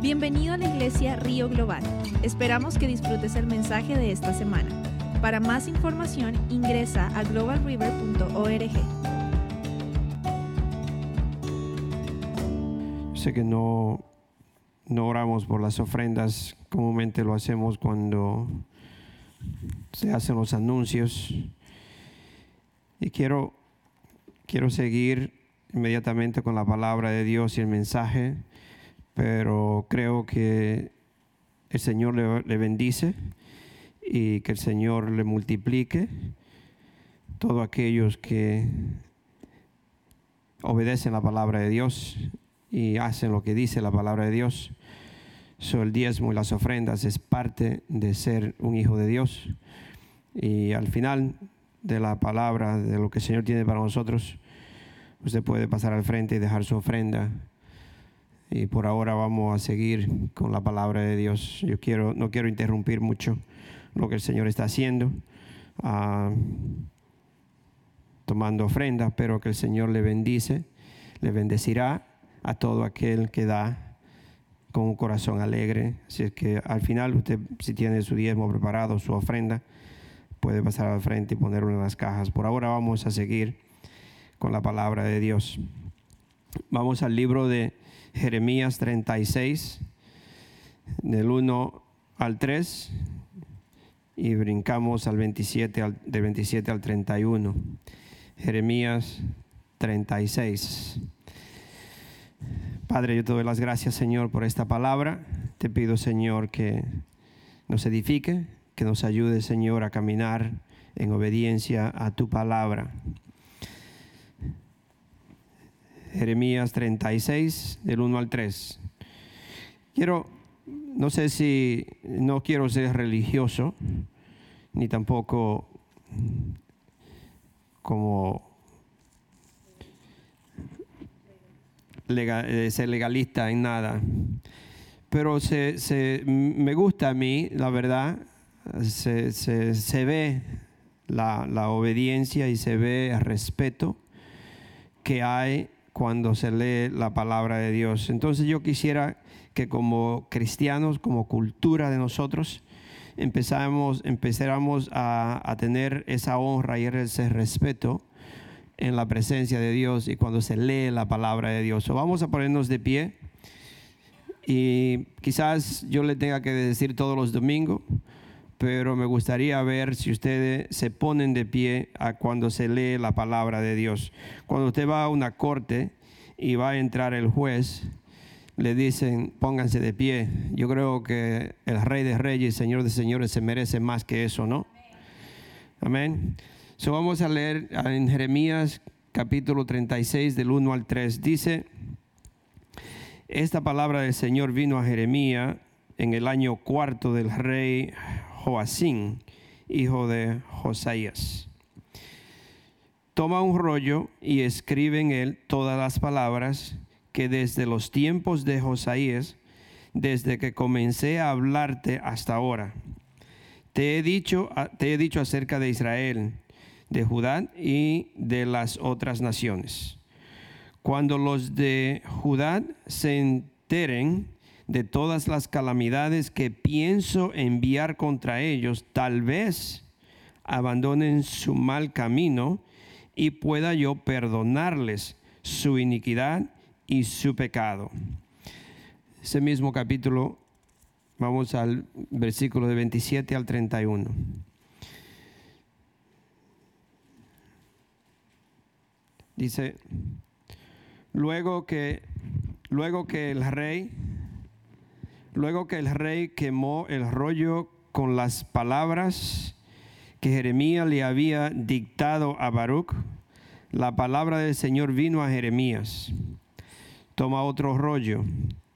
Bienvenido a la iglesia Río Global. Esperamos que disfrutes el mensaje de esta semana. Para más información ingresa a globalriver.org. Sé que no, no oramos por las ofrendas, comúnmente lo hacemos cuando se hacen los anuncios. Y quiero, quiero seguir inmediatamente con la palabra de Dios y el mensaje, pero creo que el Señor le, bendice y que el Señor le multiplique todos aquellos que obedecen la palabra de Dios y hacen lo que dice la palabra de Dios. So, el diezmo y las ofrendas es parte de ser un hijo de Dios. Y al final de la palabra, de lo que el Señor tiene para nosotros, usted puede pasar al frente y dejar su ofrenda. Y por ahora vamos a seguir con la palabra de Dios. Yo quiero, no quiero interrumpir mucho lo que el Señor está haciendo, ah, tomando ofrenda, pero que el Señor le bendice, le bendecirá a todo aquel que da con un corazón alegre. Así es que al final usted, si tiene su diezmo preparado, su ofrenda, puede pasar al frente y ponerlo en las cajas. Por ahora vamos a seguir con la palabra de Dios. Vamos al libro de Jeremías 36, del 1 al 3, y brincamos al 27, al, del 27 al 31. Jeremías 36. Padre, yo te doy las gracias, Señor, por esta palabra. Te pido, Señor, que nos edifique, que nos ayude, Señor, a caminar en obediencia a tu palabra. Jeremías 36, del 1 al 3. Quiero, no sé si, no quiero ser religioso, ni tampoco como eh, ser legalista en nada, pero se, me gusta a mí, la verdad, se, se, se ve la, la obediencia y se ve el respeto que hay cuando se lee la palabra de Dios. Entonces yo quisiera que como cristianos, como cultura de nosotros, empezáramos a, a tener esa honra y ese respeto en la presencia de Dios y cuando se lee la palabra de Dios. So, vamos a ponernos de pie y quizás yo le tenga que decir todos los domingos, pero me gustaría ver si ustedes se ponen de pie a cuando se lee la palabra de Dios. Cuando usted va a una corte y va a entrar el juez, le dicen pónganse de pie. Yo creo que el rey de reyes, señor de señores, se merece más que eso, ¿no? Amén. So vamos a leer en Jeremías capítulo 36 del 1 al 3. Dice, esta palabra del Señor vino a Jeremías en el año cuarto del rey Joacín, hijo de Josaías. Toma un rollo y escribe en él todas las palabras que desde los tiempos de Josaías, desde que comencé a hablarte hasta ahora, te he dicho, te he dicho acerca de Israel de Judá y de las otras naciones. Cuando los de Judá se enteren de todas las calamidades que pienso enviar contra ellos, tal vez abandonen su mal camino y pueda yo perdonarles su iniquidad y su pecado. Ese mismo capítulo, vamos al versículo de 27 al 31. Dice, luego que, luego que el rey, luego que el rey quemó el rollo con las palabras que Jeremías le había dictado a Baruch, la palabra del Señor vino a Jeremías. Toma otro rollo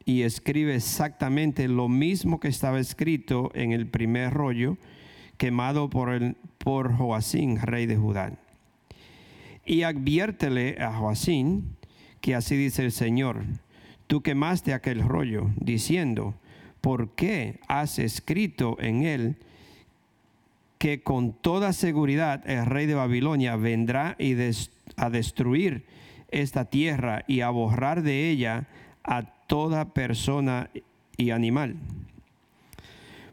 y escribe exactamente lo mismo que estaba escrito en el primer rollo quemado por, el, por Joacín, rey de Judá y adviértele a Joacín que así dice el Señor, tú quemaste aquel rollo diciendo, ¿por qué has escrito en él que con toda seguridad el rey de Babilonia vendrá y a destruir esta tierra y a borrar de ella a toda persona y animal.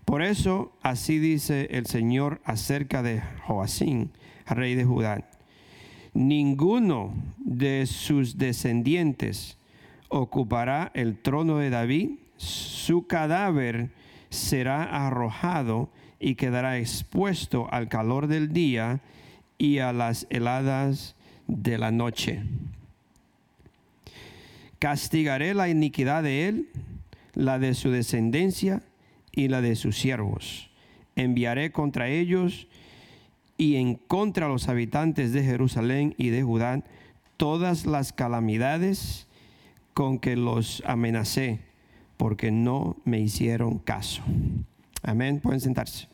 Por eso así dice el Señor acerca de Joacín, rey de Judá. Ninguno de sus descendientes ocupará el trono de David, su cadáver será arrojado y quedará expuesto al calor del día y a las heladas de la noche. Castigaré la iniquidad de él, la de su descendencia y la de sus siervos. Enviaré contra ellos y en contra de los habitantes de Jerusalén y de Judá todas las calamidades con que los amenacé, porque no me hicieron caso. Amén. Pueden sentarse.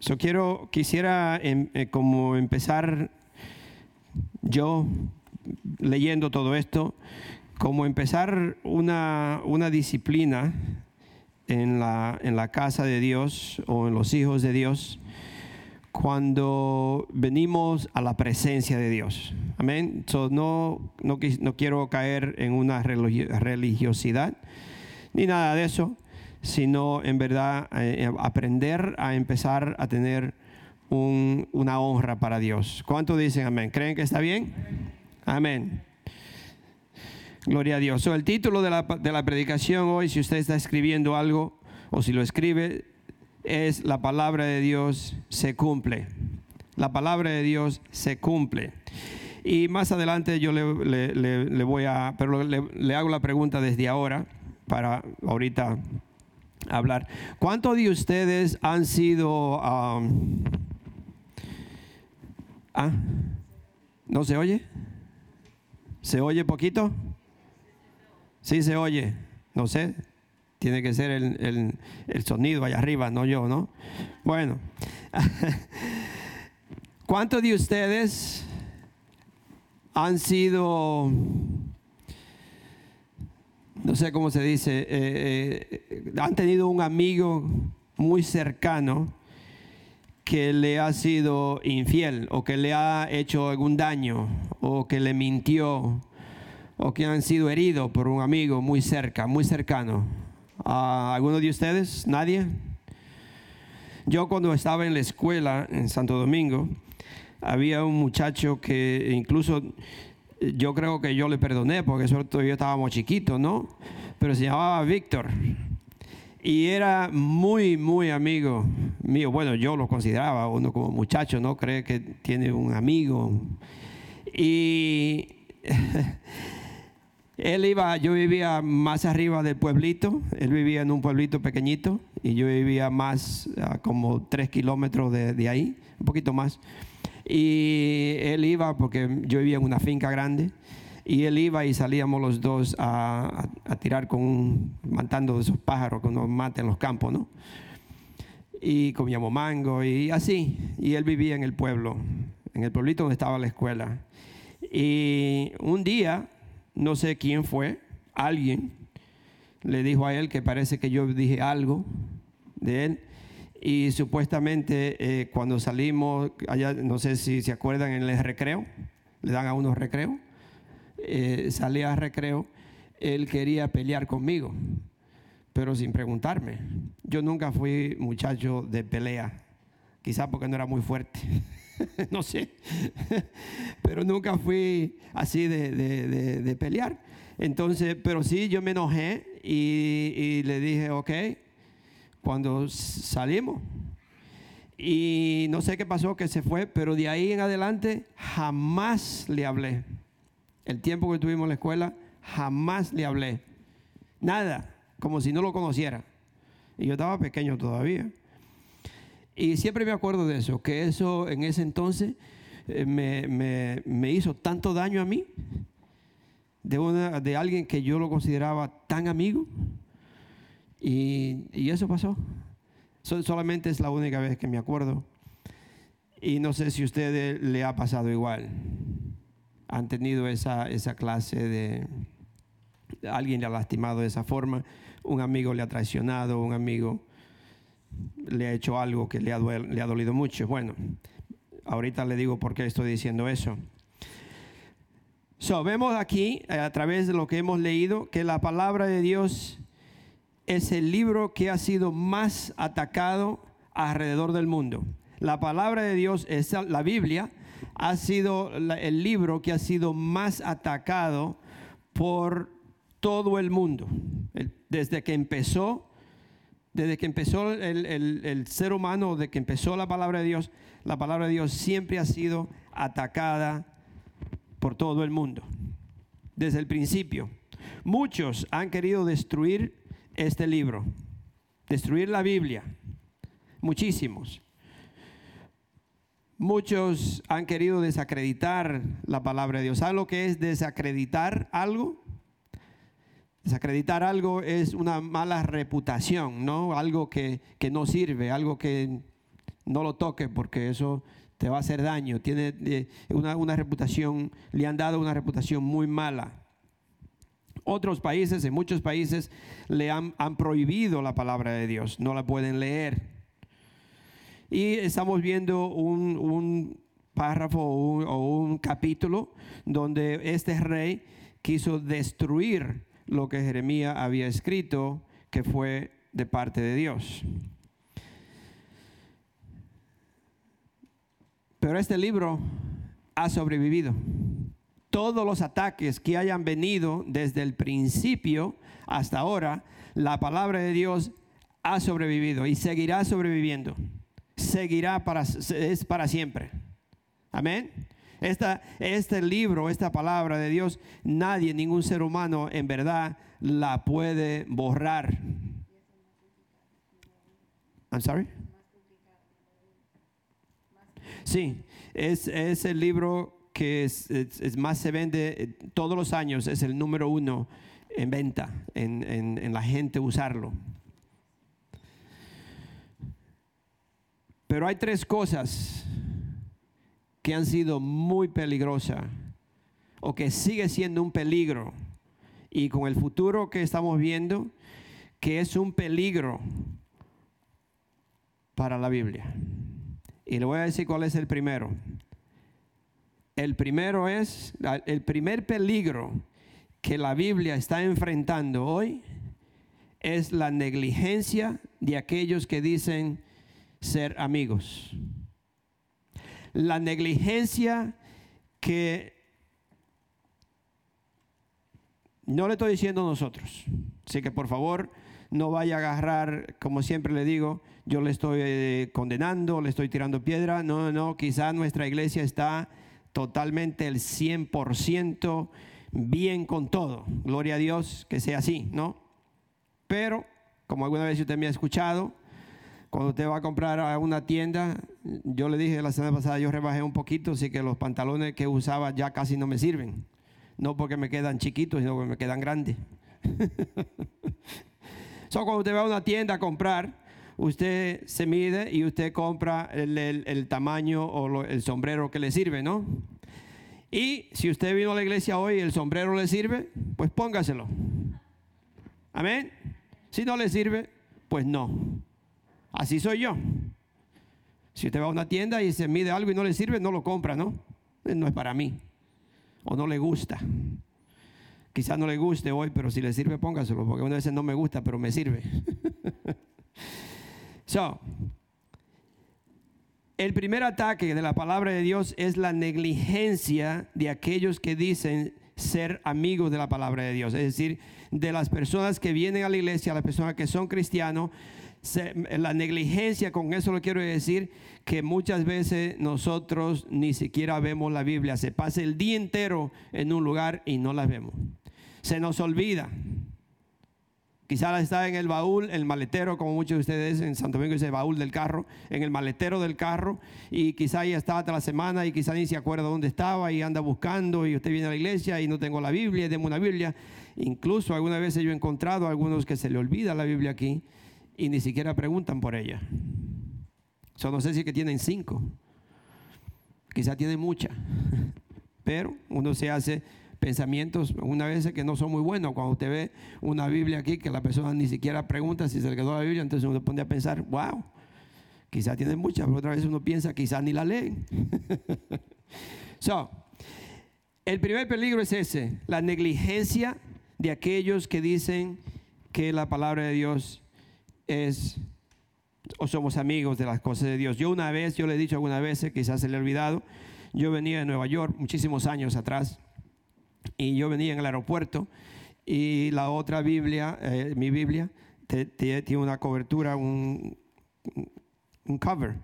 Yo quiero, quisiera em, eh, como empezar yo leyendo todo esto, como empezar una, una disciplina en la, en la casa de Dios o en los hijos de Dios cuando venimos a la presencia de Dios. Amén. no, no, no, quiero caer en una religiosidad ni nada de eso, sino en verdad eh, aprender a empezar a tener una honra para Dios. ¿Cuánto dicen amén? ¿Creen que está bien? Amén. Gloria a Dios. el título de la, de la predicación hoy, si usted está escribiendo algo o si lo escribe, es la palabra de Dios se cumple. La palabra de Dios se cumple. Y más adelante yo le, voy a, pero le, hago la pregunta desde ahora para ahorita hablar. ¿Cuántos de ustedes han sido... Um, ¿ah? ¿No se oye? ¿Se oye poquito? Sí se oye, no sé, tiene que ser el, sonido allá arriba, no yo, ¿no? Bueno, ¿cuántos de ustedes han sido, no sé cómo se dice, eh, eh, han tenido un amigo muy cercano que le ha sido infiel o que le ha hecho algún daño o que le mintió o que han sido heridos por un amigo muy cerca, muy cercano. ¿Alguno de ustedes? ¿Nadie? Yo cuando estaba en la escuela en Santo Domingo, había un muchacho que incluso yo creo que yo le perdoné porque eso todavía estábamos chiquitos, ¿no? Pero se llamaba Víctor. Y era muy, muy amigo mío. Bueno, yo lo consideraba uno como muchacho, ¿no? Cree que tiene un amigo. Y Él iba, yo vivía más arriba del pueblito, él vivía en un pueblito pequeñito y yo vivía más como tres kilómetros de, ahí, un poquito más. Y él iba, porque yo vivía en una finca grande, y él iba y salíamos los dos a, tirar con un, matando esos pájaros que uno mata en los campos, ¿no? Y comíamos mango y así. Y él vivía en el pueblo, en el pueblito donde estaba la escuela. Y un día no sé quién fue, alguien le dijo a él que parece que yo dije algo de él. Y supuestamente eh, cuando salimos, allá, no sé si se acuerdan, en el recreo, le dan a unos recreos, eh, salí a recreo, él quería pelear conmigo, pero sin preguntarme. Yo nunca fui muchacho de pelea, quizás porque no era muy fuerte. no sé, pero nunca fui así de, pelear. Entonces, pero sí, yo me enojé y, le dije, ok, cuando salimos. Y no sé qué pasó, que se fue, pero de ahí en adelante jamás le hablé. El tiempo que tuvimos en la escuela, jamás le hablé. Nada, como si no lo conociera. Y yo estaba pequeño todavía. Y siempre me acuerdo de eso, que eso en ese entonces eh, me, hizo tanto daño a mí, de, una, de alguien que yo lo consideraba tan amigo. Y, eso pasó. solamente es la única vez que me acuerdo. Y no sé si a usted le ha pasado igual. Han tenido esa, esa clase de... Alguien le ha lastimado de esa forma, un amigo le ha traicionado, un amigo le ha hecho algo que le ha, le ha dolido mucho. Bueno, ahorita le digo por qué estoy diciendo eso. So, vemos aquí, eh, a través de lo que hemos leído, que la palabra de Dios es el libro que ha sido más atacado alrededor del mundo. La palabra de Dios, es la Biblia, ha sido el libro que ha sido más atacado por todo el mundo. Desde que empezó, desde que empezó el, el, ser humano, desde que empezó la palabra de Dios, la palabra de Dios siempre ha sido atacada por todo el mundo. Desde el principio. Muchos han querido destruir este libro, destruir la Biblia. Muchísimos. Muchos han querido desacreditar la palabra de Dios. ¿Saben lo que es desacreditar algo? Desacreditar algo es una mala reputación, ¿no? Algo que, no sirve, algo que no lo toque porque eso te va a hacer daño. Tiene eh, una, reputación, le han dado una reputación muy mala. Otros países, en muchos países, le han, han prohibido la palabra de Dios, no la pueden leer. Y estamos viendo un, párrafo o un, capítulo donde este rey quiso destruir lo que Jeremías había escrito, que fue de parte de Dios. Pero este libro ha sobrevivido. Todos los ataques que hayan venido desde el principio hasta ahora, la palabra de Dios ha sobrevivido y seguirá sobreviviendo seguirá para, es para siempre. Amén. Esta, este libro, esta palabra de Dios, nadie, ningún ser humano en verdad la puede borrar. I'm sorry. Sí, es, es el libro que es, es, más se vende eh, todos los años, es el número uno en venta, en, en, en la gente usarlo. Pero hay tres cosas que han sido muy peligrosas o que sigue siendo un peligro y con el futuro que estamos viendo que es un peligro para la Biblia. Y le voy a decir cuál es el primero. El primero es, el primer peligro que la Biblia está enfrentando hoy es la negligencia de aquellos que dicen ser amigos. La negligencia que no le estoy diciendo nosotros. Así que por favor no vaya a agarrar, como siempre le digo, yo le estoy eh, condenando, le estoy tirando piedra. No, no, quizá nuestra iglesia está totalmente el 100% bien con todo. Gloria a Dios que sea así, ¿no? Pero, como alguna vez usted me ha escuchado, cuando usted va a comprar a una tienda, yo le dije la semana pasada, yo rebajé un poquito, así que los pantalones que usaba ya casi no me sirven. No porque me quedan chiquitos, sino porque me quedan grandes. so, cuando usted va a una tienda a comprar, usted se mide y usted compra el, tamaño o el sombrero que le sirve, ¿no? Y si usted vino a la iglesia hoy y el sombrero le sirve, pues póngaselo. Amén. Si no le sirve, pues no. Así soy yo. Si usted va a una tienda y se mide algo y no le sirve, no lo compra, ¿no? Eh, no es para mí. O no le gusta. Quizás no le guste hoy, pero si le sirve, póngaselo, porque una vez no me gusta, pero me sirve. so, el primer ataque de la palabra de Dios es la negligencia de aquellos que dicen ser amigos de la palabra de Dios. Es decir, de las personas que vienen a la iglesia, las personas que son cristianos, la negligencia, con eso lo quiero decir, que muchas veces nosotros ni siquiera vemos la Biblia. Se pasa el día entero en un lugar y no la vemos. Se nos olvida. Quizás está en el baúl, el maletero, como muchos de ustedes en Santo Domingo dice baúl del carro, en el maletero del carro, y quizá ya estaba hasta la semana y quizá ni se acuerda dónde estaba y anda buscando y usted viene a la iglesia y no tengo la Biblia, y demos una Biblia. Incluso algunas veces yo he encontrado a algunos que se le olvida la Biblia aquí y ni siquiera preguntan por ella. Yo no sé si que tienen cinco, quizá tienen mucha, pero uno se hace pensamientos una vez que no son muy buenos. Cuando usted ve una Biblia aquí que la persona ni siquiera pregunta si se le quedó la Biblia, entonces uno pone a pensar, wow, quizá tienen muchas, pero otra vez uno piensa, quizá ni la leen. El primer peligro es ese, la negligencia de aquellos que dicen que la palabra de Dios es o somos amigos de las cosas de Dios. Yo una vez, yo le he dicho algunas veces, quizás se le ha olvidado, yo venía de Nueva York muchísimos años atrás y yo venía en el aeropuerto y la otra Biblia, eh, mi Biblia, tiene una cobertura, un, un cover.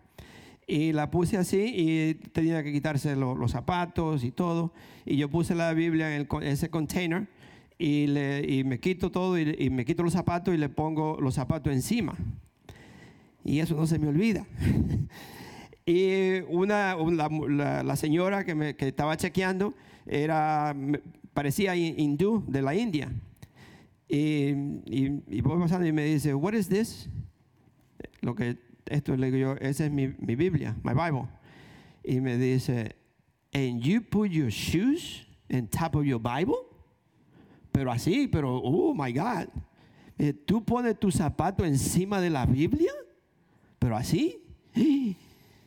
Y la puse así y tenía que quitarse los zapatos y todo. Y yo puse la Biblia en ese container y, le, y, me quito todo y, y, me quito los zapatos y le pongo los zapatos encima. Y eso no se me olvida. y una, la, la, señora que, me, que estaba chequeando era, parecía hindú de la India. Y, y, y voy pasando y me dice, what is this? Lo que esto le digo yo, esa es mi, mi Biblia, my Bible. Y me dice, and you put your shoes on top of your Bible? Pero así, pero, oh my God. Eh, ¿Tú pones tu zapato encima de la Biblia? Pero así.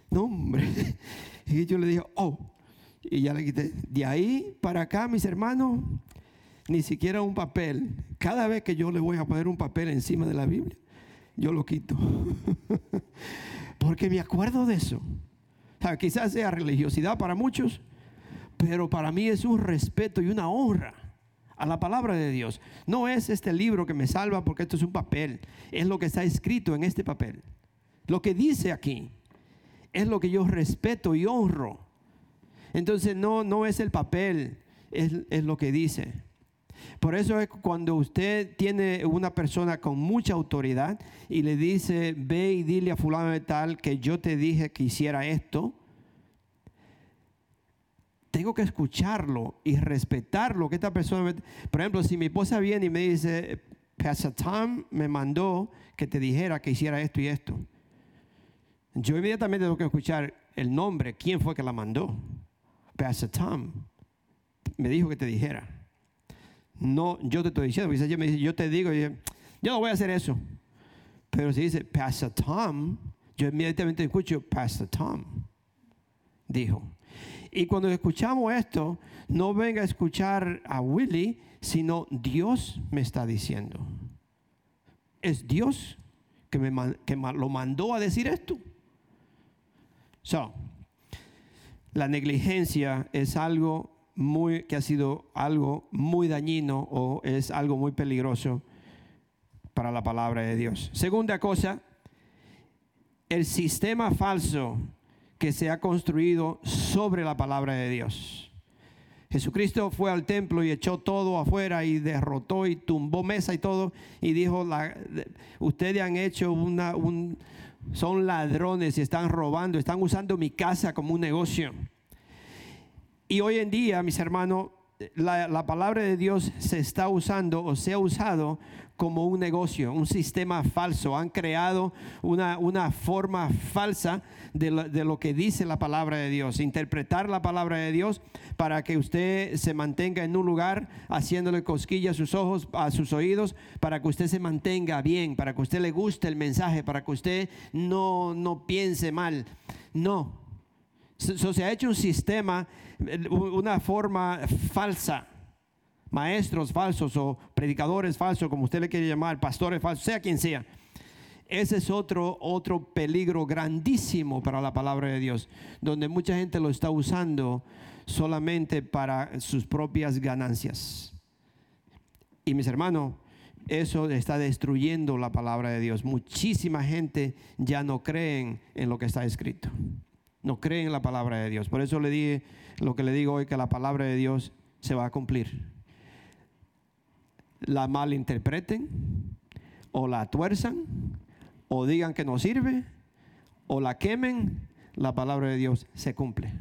No, hombre. Y yo le dije, oh. Y ya le quité. De ahí para acá, mis hermanos, ni siquiera un papel. Cada vez que yo le voy a poner un papel encima de la Biblia, yo lo quito. Porque me acuerdo de eso. quizás sea religiosidad para muchos, pero para mí es un respeto y una honra a la palabra de Dios. No es este libro que me salva porque esto es un papel, es lo que está escrito en este papel. Lo que dice aquí es lo que yo respeto y honro. Entonces no, no es el papel, es, es lo que dice. Por eso es cuando usted tiene una persona con mucha autoridad y le dice, ve y dile a fulano de tal que yo te dije que hiciera esto, tengo que escucharlo y respetarlo que esta persona, por ejemplo, si mi esposa viene y me dice, Pastor Tom me mandó que te dijera que hiciera esto y esto. Yo inmediatamente tengo que escuchar el nombre, quién fue que la mandó. Pastor Tom me dijo que te dijera. No, yo te estoy diciendo, yo te digo, yo, no voy a hacer eso. Pero si dice Pastor Tom, yo inmediatamente escucho Pastor Tom, dijo. Y cuando escuchamos esto, no venga a escuchar a Willy, sino Dios me está diciendo. Es Dios que, me, que lo mandó a decir esto. So, la negligencia es algo muy, que ha sido algo muy dañino o es algo muy peligroso para la palabra de Dios. Segunda cosa, el sistema falso que se ha construido sobre la palabra de Dios. Jesucristo fue al templo y echó todo afuera y derrotó y tumbó mesa y todo y dijo, ustedes han hecho una, un, son ladrones y están robando, están usando mi casa como un negocio. Y hoy en día, mis hermanos, la, palabra de Dios se está usando o se ha usado como un negocio, un sistema falso. Han creado una, una forma falsa de lo, de lo, que dice la palabra de Dios. Interpretar la palabra de Dios para que usted se mantenga en un lugar haciéndole cosquillas a sus ojos, a sus oídos, para que usted se mantenga bien, para que usted le guste el mensaje, para que usted no, no piense mal. No, se ha hecho un sistema, una forma falsa. Maestros falsos o predicadores falsos, como usted le quiere llamar, pastores falsos, sea quien sea. Ese es otro, otro peligro grandísimo para la palabra de Dios, donde mucha gente lo está usando solamente para sus propias ganancias. Y mis hermanos, eso está destruyendo la palabra de Dios. Muchísima gente ya no creen en lo que está escrito no creen en la palabra de Dios. Por eso le dije lo que le digo hoy, que la palabra de Dios se va a cumplir. La malinterpreten, o la tuerzan, o digan que no sirve, o la quemen, la palabra de Dios se cumple.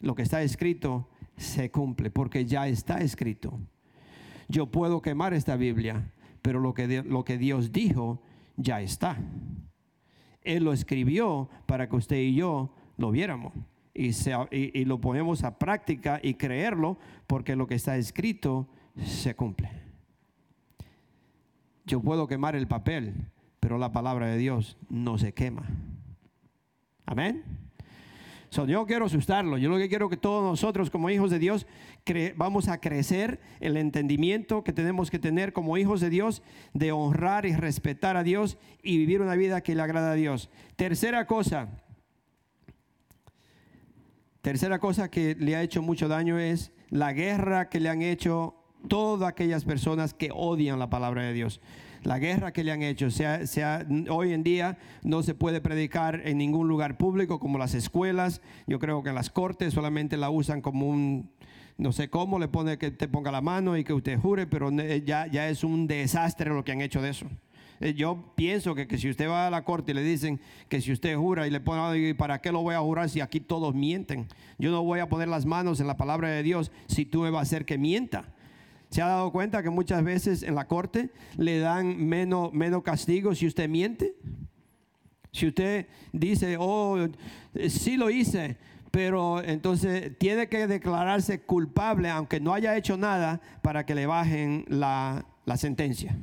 Lo que está escrito se cumple, porque ya está escrito. Yo puedo quemar esta Biblia, pero lo que, lo que Dios dijo ya está. Él lo escribió para que usted y yo lo viéramos y, y, lo ponemos a práctica y creerlo porque lo que está escrito se cumple. Yo puedo quemar el papel, pero la palabra de Dios no se quema. Amén. So, yo quiero asustarlo. Yo lo que quiero que todos nosotros como hijos de Dios vamos a crecer el entendimiento que tenemos que tener como hijos de Dios de honrar y respetar a Dios y vivir una vida que le agrada a Dios. Tercera cosa, tercera cosa que le ha hecho mucho daño es la guerra que le han hecho todas aquellas personas que odian la palabra de Dios la guerra que le han hecho. Sea, sea, hoy en día no se puede predicar en ningún lugar público como las escuelas. Yo creo que las cortes solamente la usan como un, no sé cómo, le pone que te ponga la mano y que usted jure, pero ya, ya es un desastre lo que han hecho de eso. Eh, yo pienso que, que, si usted va a la corte y le dicen que si usted jura y le pone, ¿para qué lo voy a jurar si aquí todos mienten? Yo no voy a poner las manos en la palabra de Dios si tú me vas a hacer que mienta. ¿Se ha dado cuenta que muchas veces en la corte le dan menos, menos castigo si usted miente? Si usted dice, oh, sí lo hice, pero entonces tiene que declararse culpable aunque no haya hecho nada para que le bajen la, la sentencia.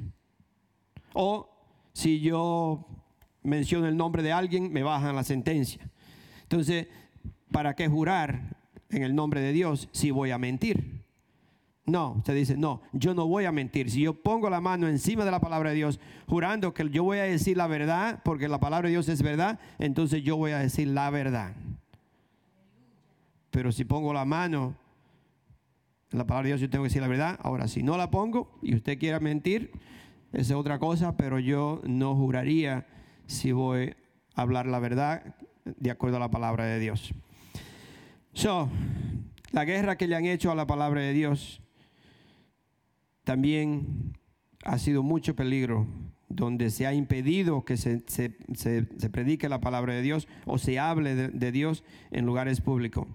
O si yo menciono el nombre de alguien, me bajan la sentencia. Entonces, ¿para qué jurar en el nombre de Dios si voy a mentir? No, usted dice, no, yo no voy a mentir. Si yo pongo la mano encima de la palabra de Dios, jurando que yo voy a decir la verdad, porque la palabra de Dios es verdad, entonces yo voy a decir la verdad. Pero si pongo la mano en la palabra de Dios, yo tengo que decir la verdad. Ahora, si no la pongo y usted quiera mentir, esa es otra cosa, pero yo no juraría si voy a hablar la verdad de acuerdo a la palabra de Dios. So, la guerra que le han hecho a la palabra de Dios también ha sido mucho peligro donde se ha impedido que se, predique la palabra de Dios o se hable de, Dios en lugares públicos.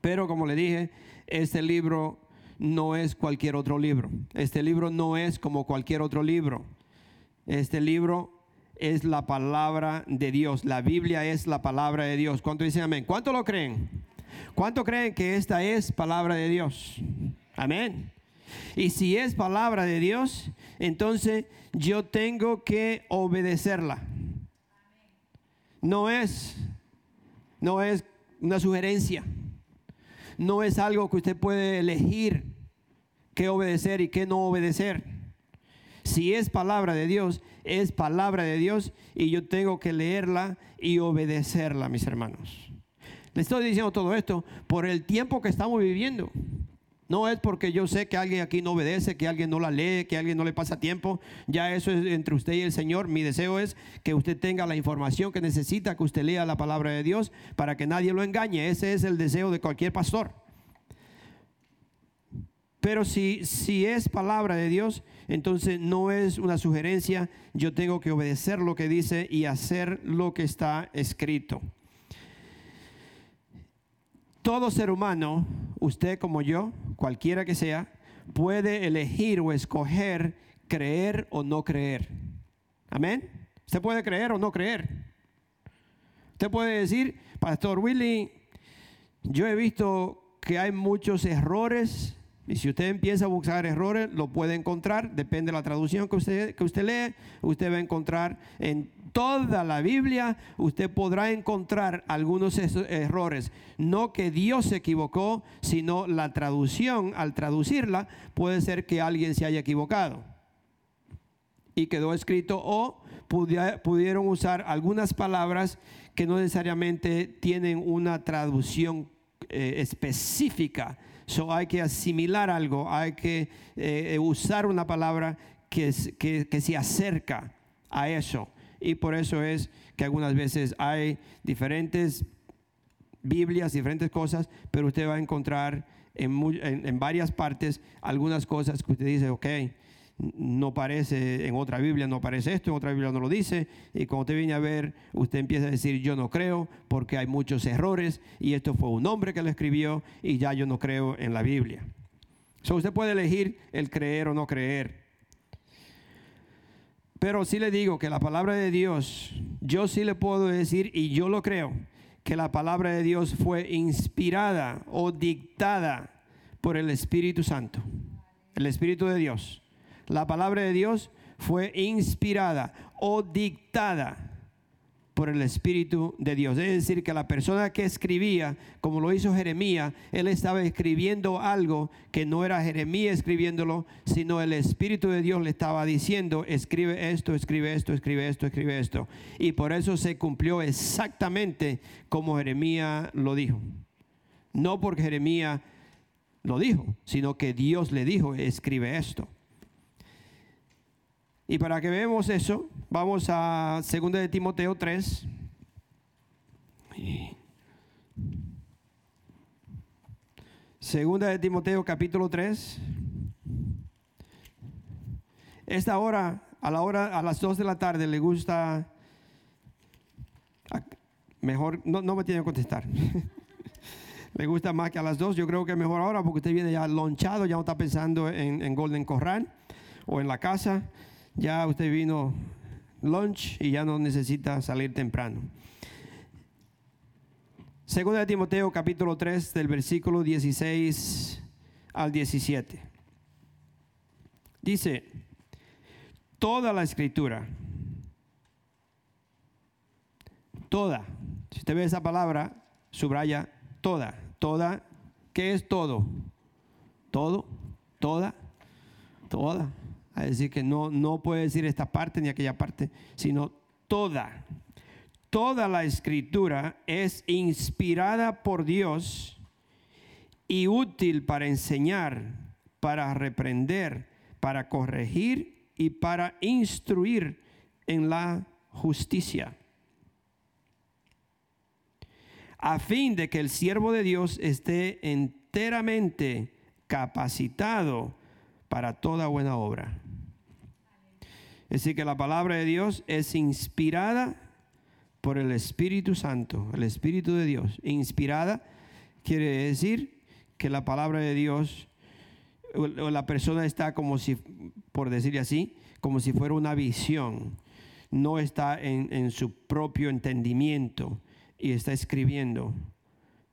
Pero como le dije, este libro no es cualquier otro libro. Este libro no es como cualquier otro libro. Este libro es la palabra de Dios. La Biblia es la palabra de Dios. ¿Cuánto dicen amén? ¿Cuánto lo creen? ¿Cuánto creen que esta es palabra de Dios? Amén. Y si es palabra de Dios, entonces yo tengo que obedecerla. No es, no es una sugerencia. No es algo que usted puede elegir qué obedecer y qué no obedecer. Si es palabra de Dios, es palabra de Dios y yo tengo que leerla y obedecerla, mis hermanos. Le estoy diciendo todo esto por el tiempo que estamos viviendo. No es porque yo sé que alguien aquí no obedece, que alguien no la lee, que alguien no le pasa tiempo. Ya eso es entre usted y el Señor. Mi deseo es que usted tenga la información que necesita, que usted lea la palabra de Dios para que nadie lo engañe. Ese es el deseo de cualquier pastor. Pero si, si es palabra de Dios, entonces no es una sugerencia. Yo tengo que obedecer lo que dice y hacer lo que está escrito. Todo ser humano, usted como yo, cualquiera que sea, puede elegir o escoger creer o no creer. Amén. Usted puede creer o no creer. Usted puede decir, Pastor Willy, yo he visto que hay muchos errores y si usted empieza a buscar errores, lo puede encontrar, depende de la traducción que usted, que usted lee, usted va a encontrar en toda la Biblia, usted podrá encontrar algunos errores. No que Dios se equivocó, sino la traducción, al traducirla, puede ser que alguien se haya equivocado. Y quedó escrito o pudieron usar algunas palabras que no necesariamente tienen una traducción eh, específica So hay que asimilar algo, hay que eh, usar una palabra que, que, se acerca a eso. Y por eso es que algunas veces hay diferentes Biblias, diferentes cosas, pero usted va a encontrar en, en, varias partes algunas cosas que usted dice, ok, no parece, en otra Biblia no aparece esto, en otra Biblia no lo dice, y cuando usted viene a ver, usted empieza a decir, yo no creo, porque hay muchos errores, y esto fue un hombre que lo escribió, y ya yo no creo en la Biblia. So, usted puede elegir el creer o no creer. Pero sí le digo que la palabra de Dios, yo sí le puedo decir, y yo lo creo, que la palabra de Dios fue inspirada o dictada por el Espíritu Santo, el Espíritu de Dios. La palabra de Dios fue inspirada o dictada por el Espíritu de Dios. Es decir, que la persona que escribía, como lo hizo Jeremías, él estaba escribiendo algo que no era Jeremías escribiéndolo, sino el Espíritu de Dios le estaba diciendo, escribe esto, escribe esto, escribe esto, escribe esto. Y por eso se cumplió exactamente como Jeremías lo dijo. No porque Jeremías lo dijo, sino que Dios le dijo, escribe esto. Y para que veamos eso, vamos a 2 de Timoteo 3. Segunda de Timoteo capítulo 3. Esta hora, a la hora, a las 2 de la tarde, le gusta. Mejor, no, no me tiene que contestar. le gusta más que a las 2. Yo creo que mejor ahora porque usted viene ya lonchado, ya no está pensando en, en Golden Corral o en la casa ya usted vino lunch y ya no necesita salir temprano. Segunda de Timoteo capítulo 3 del versículo 16 al 17. Dice, toda la escritura, toda, si usted ve esa palabra, subraya toda, toda, ¿qué es todo? Todo, toda, toda a decir que no, no puede decir esta parte ni aquella parte, sino toda. Toda la escritura es inspirada por Dios y útil para enseñar, para reprender, para corregir y para instruir en la justicia. A fin de que el siervo de Dios esté enteramente capacitado para toda buena obra. Decir, que la palabra de Dios es inspirada por el Espíritu Santo, el Espíritu de Dios. Inspirada quiere decir que la palabra de Dios, o la persona está como si, por decir así, como si fuera una visión. No está en, en su propio entendimiento y está escribiendo.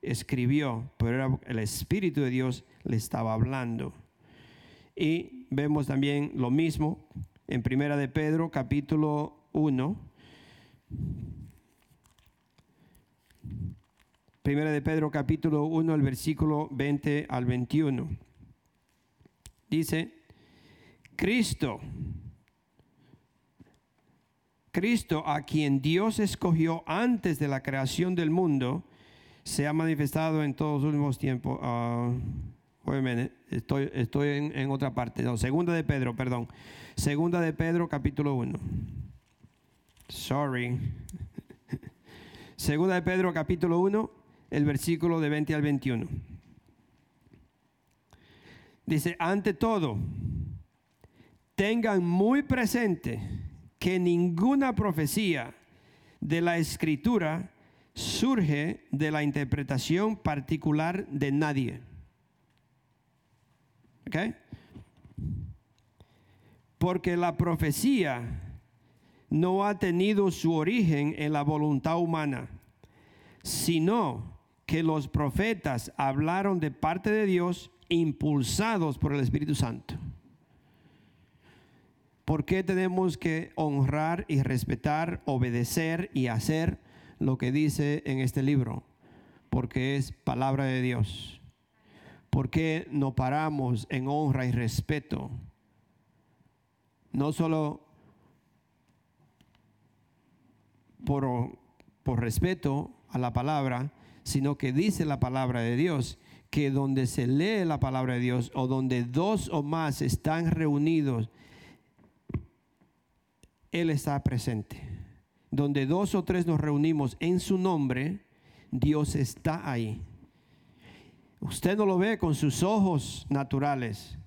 Escribió, pero era el Espíritu de Dios le estaba hablando. Y vemos también lo mismo en Primera de Pedro, capítulo 1. Primera de Pedro, capítulo 1, el versículo 20 al 21. Dice, Cristo, Cristo a quien Dios escogió antes de la creación del mundo, se ha manifestado en todos los últimos tiempos. Ah, estoy, estoy en, otra parte. No, segunda de Pedro, perdón. Segunda de Pedro, capítulo 1. Sorry. Segunda de Pedro, capítulo 1, el versículo de 20 al 21. Dice, ante todo, tengan muy presente que ninguna profecía de la escritura surge de la interpretación particular de nadie porque la profecía no ha tenido su origen en la voluntad humana, sino que los profetas hablaron de parte de Dios impulsados por el Espíritu Santo. ¿Por qué tenemos que honrar y respetar, obedecer y hacer lo que dice en este libro? Porque es palabra de Dios. ¿Por qué no paramos en honra y respeto? No solo por, por respeto a la palabra, sino que dice la palabra de Dios que donde se lee la palabra de Dios o donde dos o más están reunidos, Él está presente. Donde dos o tres nos reunimos en su nombre, Dios está ahí. Usted no lo ve con sus ojos naturales,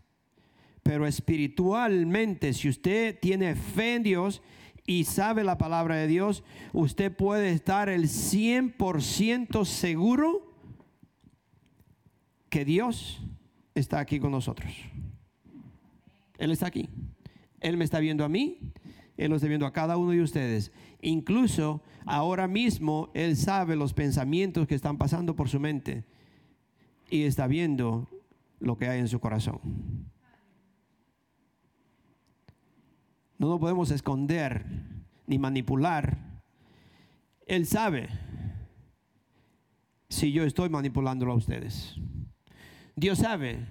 pero espiritualmente, si usted tiene fe en Dios y sabe la palabra de Dios, usted puede estar el 100% seguro que Dios está aquí con nosotros. Él está aquí. Él me está viendo a mí, Él lo está viendo a cada uno de ustedes. Incluso ahora mismo Él sabe los pensamientos que están pasando por su mente y está viendo lo que hay en su corazón. No nos podemos esconder ni manipular Él sabe si yo estoy manipulándolo a ustedes. Dios sabe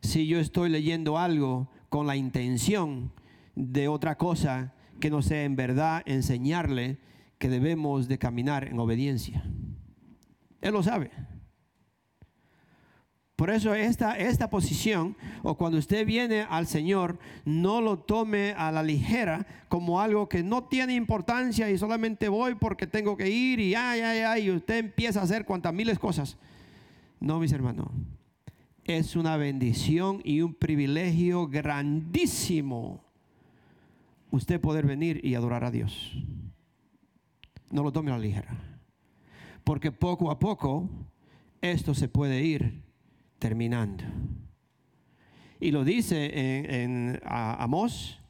si yo estoy leyendo algo con la intención de otra cosa que no sea en verdad enseñarle que debemos de caminar en obediencia. Él lo sabe. Por eso esta, esta posición, o cuando usted viene al Señor, no lo tome a la ligera como algo que no tiene importancia y solamente voy porque tengo que ir y ay, ay, ay, y usted empieza a hacer cuantas miles cosas. No, mis hermanos. Es una bendición y un privilegio grandísimo usted poder venir y adorar a Dios. No lo tome a la ligera. Porque poco a poco esto se puede ir terminando. Y lo dice en, Amós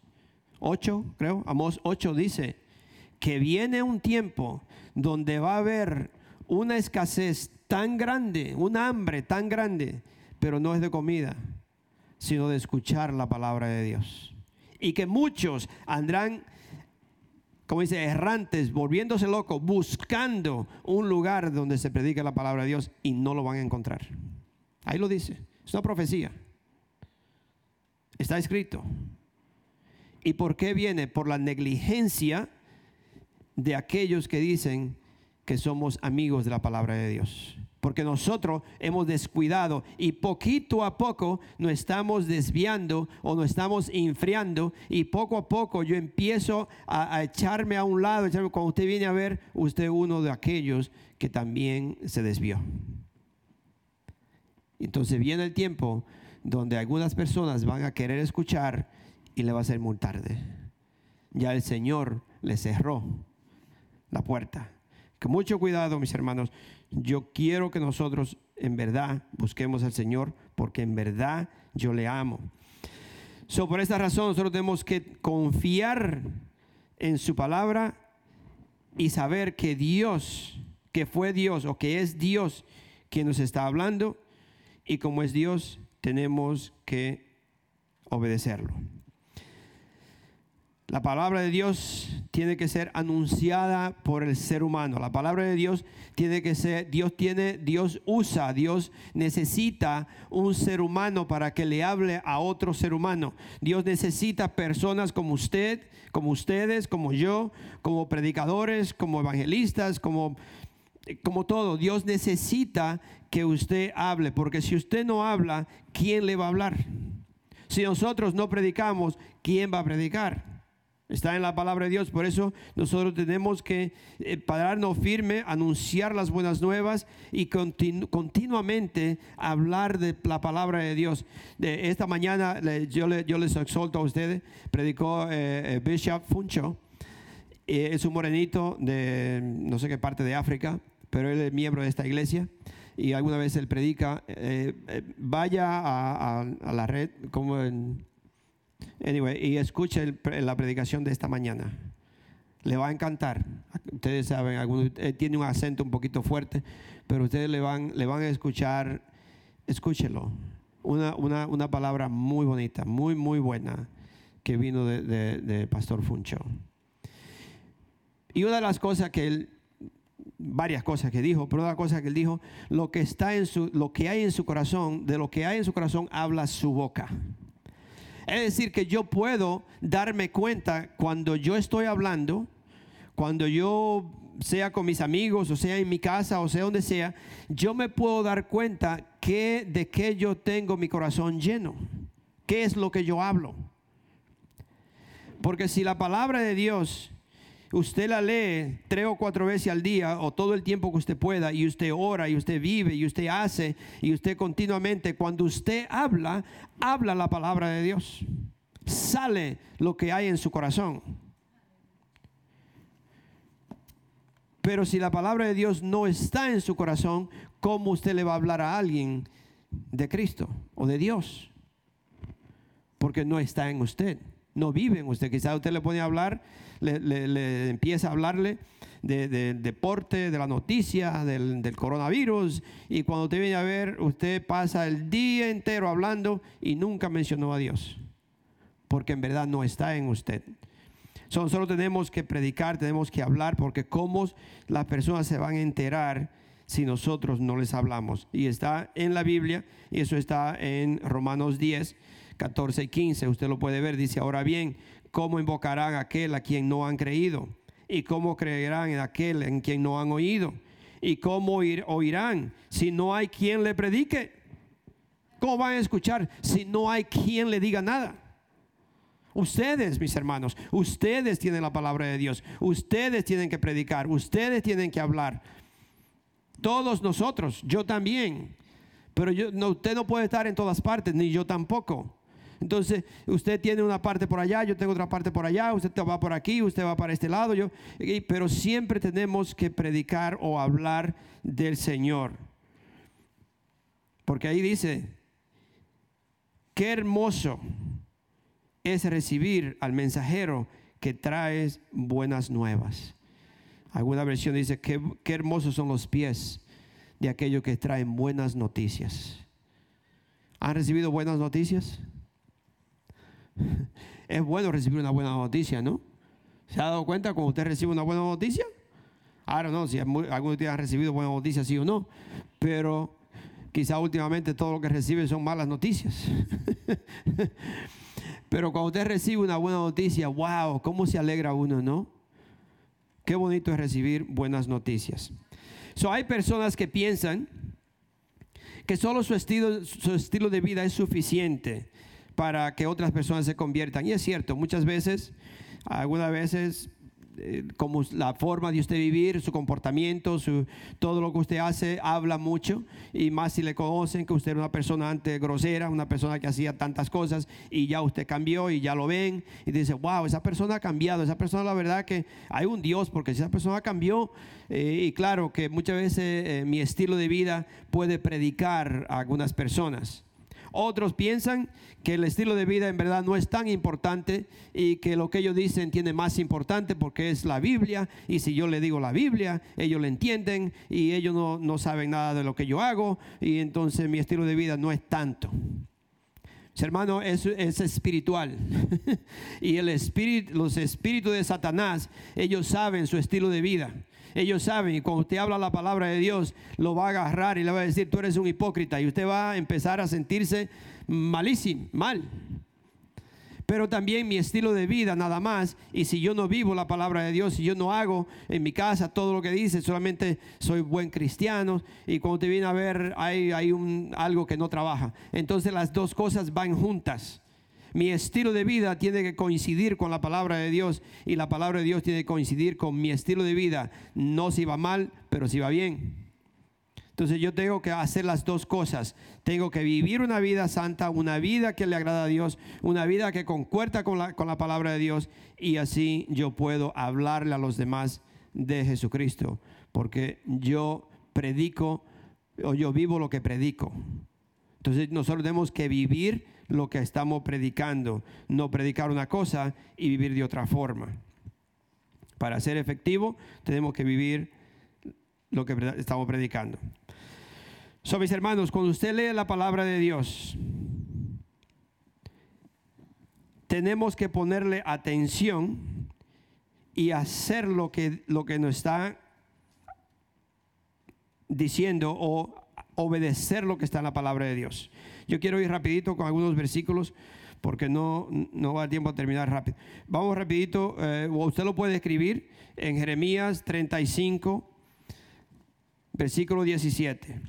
8, creo, Amós 8 dice que viene un tiempo donde va a haber una escasez tan grande, un hambre tan grande, pero no es de comida, sino de escuchar la palabra de Dios. Y que muchos andrán, como dice, errantes, volviéndose locos, buscando un lugar donde se predique la palabra de Dios y no lo van a encontrar. Ahí lo dice. Es una profecía. Está escrito. ¿Y por qué viene? Por la negligencia de aquellos que dicen que somos amigos de la palabra de Dios. Porque nosotros hemos descuidado y poquito a poco nos estamos desviando o nos estamos enfriando y poco a poco yo empiezo a, echarme a un lado. Cuando usted viene a ver, usted uno de aquellos que también se desvió. Entonces viene el tiempo donde algunas personas van a querer escuchar y le va a ser muy tarde. Ya el Señor le cerró la puerta. Con mucho cuidado, mis hermanos. Yo quiero que nosotros en verdad busquemos al Señor porque en verdad yo le amo. So, por esta razón nosotros tenemos que confiar en su palabra y saber que Dios, que fue Dios o que es Dios quien nos está hablando, y como es Dios, tenemos que obedecerlo. La palabra de Dios tiene que ser anunciada por el ser humano. La palabra de Dios tiene que ser, Dios tiene, Dios usa, Dios necesita un ser humano para que le hable a otro ser humano. Dios necesita personas como usted, como ustedes, como yo, como predicadores, como evangelistas, como como todo, Dios necesita que usted hable, porque si usted no habla, ¿quién le va a hablar? Si nosotros no predicamos, ¿quién va a predicar? Está en la palabra de Dios, por eso nosotros tenemos que eh, pararnos firme, anunciar las buenas nuevas y continuamente hablar de la palabra de Dios. De esta mañana yo, les exhorto a ustedes, predicó eh, eh, Bishop Funcho, es un morenito de no sé qué parte de África, pero él es miembro de esta iglesia y alguna vez él predica, eh, eh, vaya a, la red como en, anyway, y escuche la predicación de esta mañana. Le va a encantar. Ustedes saben, él tiene un acento un poquito fuerte, pero ustedes le van, le van a escuchar, escúchelo. Una, una, una palabra muy bonita, muy, muy buena que vino de, de Pastor Funcho. Y una de las cosas que él varias cosas que dijo, pero una cosa que él dijo, lo que está en su, lo que hay en su corazón, de lo que hay en su corazón habla su boca. Es decir, que yo puedo darme cuenta cuando yo estoy hablando, cuando yo sea con mis amigos, o sea en mi casa, o sea donde sea, yo me puedo dar cuenta que, de qué yo tengo mi corazón lleno, qué es lo que yo hablo. Porque si la palabra de Dios usted la lee tres o cuatro veces al día o todo el tiempo que usted pueda y usted ora y usted vive y usted hace y usted continuamente, cuando usted habla, habla la palabra de Dios. Sale lo que hay en su corazón. Pero si la palabra de Dios no está en su corazón, ¿cómo usted le va a hablar a alguien de Cristo o de Dios? Porque no está en usted no vive en usted. Quizá usted le pone a hablar, le, empieza a hablarle del deporte, de la noticia, del, del, coronavirus, y cuando usted viene a ver, usted pasa el día entero hablando y nunca mencionó a Dios, porque en verdad no está en usted. So, solo tenemos que predicar, tenemos que hablar, porque cómo las personas se van a enterar si nosotros no les hablamos. Y está en la Biblia, y eso está en Romanos 10, 14 y 15. Usted lo puede ver. Dice, ahora bien, ¿cómo invocarán a aquel a quien no han creído? ¿Y cómo creerán en aquel en quien no han oído? ¿Y cómo oirán si no hay quien le predique? ¿Cómo van a escuchar si no hay quien le diga nada? Ustedes, mis hermanos, ustedes tienen la palabra de Dios. Ustedes tienen que predicar. Ustedes tienen que hablar. Todos nosotros, yo también. Pero yo, no, usted no puede estar en todas partes, ni yo tampoco. Entonces, usted tiene una parte por allá, yo tengo otra parte por allá, usted va por aquí, usted va para este lado, yo, pero siempre tenemos que predicar o hablar del Señor. Porque ahí dice, qué hermoso es recibir al mensajero que trae buenas nuevas. Alguna versión dice, qué, qué hermosos son los pies de aquellos que traen buenas noticias. ¿Han recibido buenas noticias? Es bueno recibir una buena noticia, ¿no? ¿Se ha dado cuenta cuando usted recibe una buena noticia? Ahora no, si algunos de ustedes han recibido buenas noticias, sí o no. Pero quizá últimamente todo lo que recibe son malas noticias. Pero cuando usted recibe una buena noticia, wow, cómo se alegra uno, ¿no? Qué bonito es recibir buenas noticias. So, hay personas que piensan que solo su estilo, su estilo de vida es suficiente para que otras personas se conviertan. Y es cierto, muchas veces, algunas veces eh, como la forma de usted vivir, su comportamiento, su, todo lo que usted hace, habla mucho. Y más si le conocen que usted era una persona antes grosera, una persona que hacía tantas cosas y ya usted cambió y ya lo ven y dice, wow, esa persona ha cambiado, esa persona la verdad que hay un Dios, porque esa persona cambió, eh, y claro que muchas veces eh, mi estilo de vida puede predicar a algunas personas. Otros piensan que el estilo de vida en verdad no es tan importante y que lo que ellos dicen tiene más importante porque es la Biblia y si yo le digo la Biblia, ellos le entienden y ellos no, saben nada de lo que yo hago y entonces mi estilo de vida no es tanto. Hermano, es, es espiritual. y el espíritu, los espíritus de Satanás, ellos saben su estilo de vida. Ellos saben, cuando usted habla la palabra de Dios, lo va a agarrar y le va a decir, tú eres un hipócrita, y usted va a empezar a sentirse malísimo, mal. Pero también mi estilo de vida nada más, y si yo no vivo la palabra de Dios, si yo no hago en mi casa todo lo que dice, solamente soy buen cristiano, y cuando te viene a ver hay, hay un, algo que no trabaja. Entonces las dos cosas van juntas. Mi estilo de vida tiene que coincidir con la palabra de Dios y la palabra de Dios tiene que coincidir con mi estilo de vida. No si va mal, pero si va bien. Entonces yo tengo que hacer las dos cosas. Tengo que vivir una vida santa, una vida que le agrada a Dios, una vida que concuerda con la, con la palabra de Dios y así yo puedo hablarle a los demás de Jesucristo. Porque yo predico o yo vivo lo que predico. Entonces nosotros tenemos que vivir lo que estamos predicando, no predicar una cosa y vivir de otra forma. Para ser efectivo tenemos que vivir lo que estamos predicando. So, mis hermanos, cuando usted lee la palabra de Dios, tenemos que ponerle atención y hacer lo que, lo que nos está diciendo o obedecer lo que está en la palabra de Dios. Yo quiero ir rapidito con algunos versículos porque no, no va a tiempo a terminar rápido. Vamos rapidito, eh, usted lo puede escribir en Jeremías 35, versículo 17.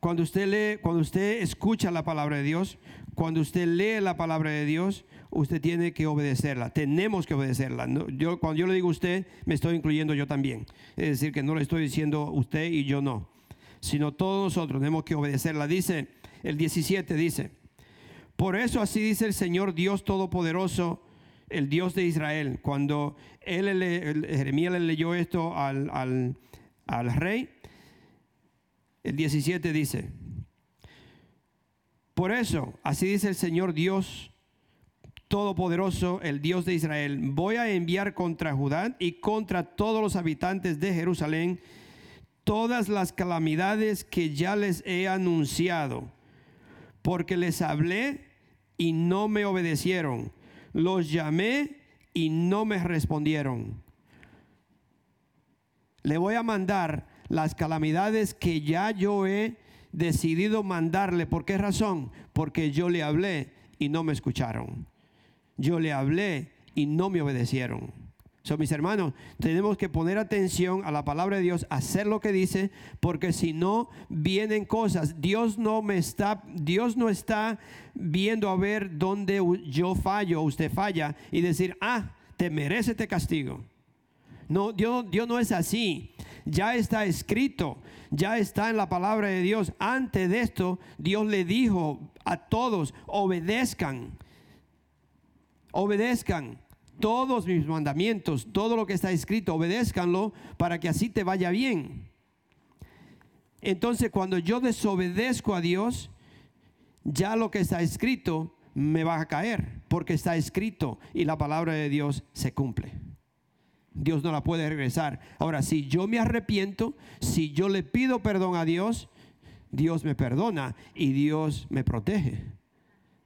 Cuando usted lee, cuando usted escucha la palabra de Dios, cuando usted lee la palabra de Dios, usted tiene que obedecerla. Tenemos que obedecerla. Yo, cuando yo le digo usted, me estoy incluyendo yo también. Es decir, que no le estoy diciendo usted y yo no, sino todos nosotros tenemos que obedecerla. Dice el 17, dice, por eso así dice el Señor Dios Todopoderoso, el Dios de Israel. Cuando Jeremías le leyó esto al, al, al rey, el 17 dice, por eso, así dice el Señor Dios Todopoderoso, el Dios de Israel, voy a enviar contra Judá y contra todos los habitantes de Jerusalén todas las calamidades que ya les he anunciado, porque les hablé y no me obedecieron. Los llamé y no me respondieron. Le voy a mandar las calamidades que ya yo he decidido mandarle. ¿Por qué razón? Porque yo le hablé y no me escucharon. Yo le hablé y no me obedecieron. So, mis hermanos, tenemos que poner atención a la palabra de Dios, hacer lo que dice, porque si no vienen cosas. Dios no me está, Dios no está viendo a ver dónde yo fallo, usted falla y decir, ah, te merece este castigo. No, Dios, Dios no es así. Ya está escrito, ya está en la palabra de Dios. Antes de esto, Dios le dijo a todos, obedezcan, obedezcan todos mis mandamientos, todo lo que está escrito, obedézcanlo para que así te vaya bien. Entonces cuando yo desobedezco a Dios, ya lo que está escrito me va a caer, porque está escrito y la palabra de Dios se cumple. Dios no la puede regresar. Ahora, si yo me arrepiento, si yo le pido perdón a Dios, Dios me perdona y Dios me protege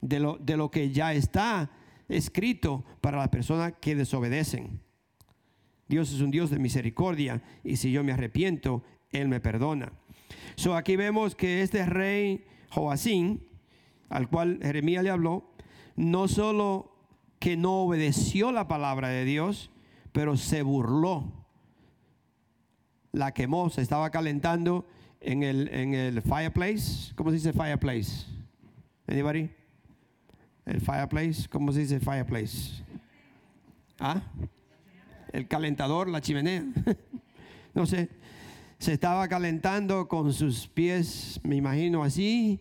de lo, de lo que ya está escrito para las personas que desobedecen. Dios es un Dios de misericordia y si yo me arrepiento, Él me perdona. So aquí vemos que este rey Joacín, al cual Jeremías le habló, no solo que no obedeció la palabra de Dios, pero se burló. La quemó, se estaba calentando en el, en el fireplace. ¿Cómo se dice fireplace? Anybody? El fireplace, ¿cómo se dice fireplace? ¿Ah? El calentador, la chimenea. no sé. Se estaba calentando con sus pies, me imagino así,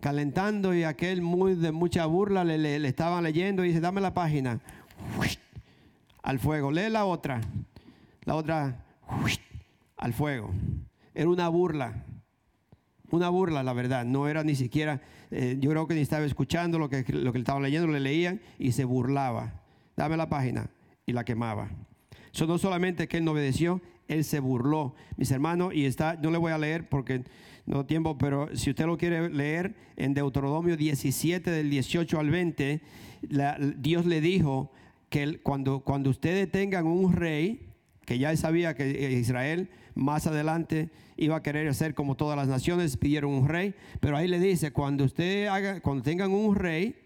calentando y aquel muy de mucha burla le, le, estaba leyendo y dice, dame la página. Al fuego. Lee la otra. La otra. Al fuego. Era una burla. Una burla, la verdad. No era ni siquiera, eh, yo creo que ni estaba escuchando lo que, lo que estaba leyendo, le leían y se burlaba. Dame la página y la quemaba. Eso no solamente que él no obedeció, él se burló. Mis hermanos, y está, no le voy a leer porque no tiempo, pero si usted lo quiere leer, en Deuteronomio 17, del 18 al 20, Dios le dijo que cuando, cuando ustedes tengan un rey, que ya sabía que Israel más adelante iba a querer hacer como todas las naciones, pidieron un rey, pero ahí le dice, cuando usted haga, cuando tengan un rey,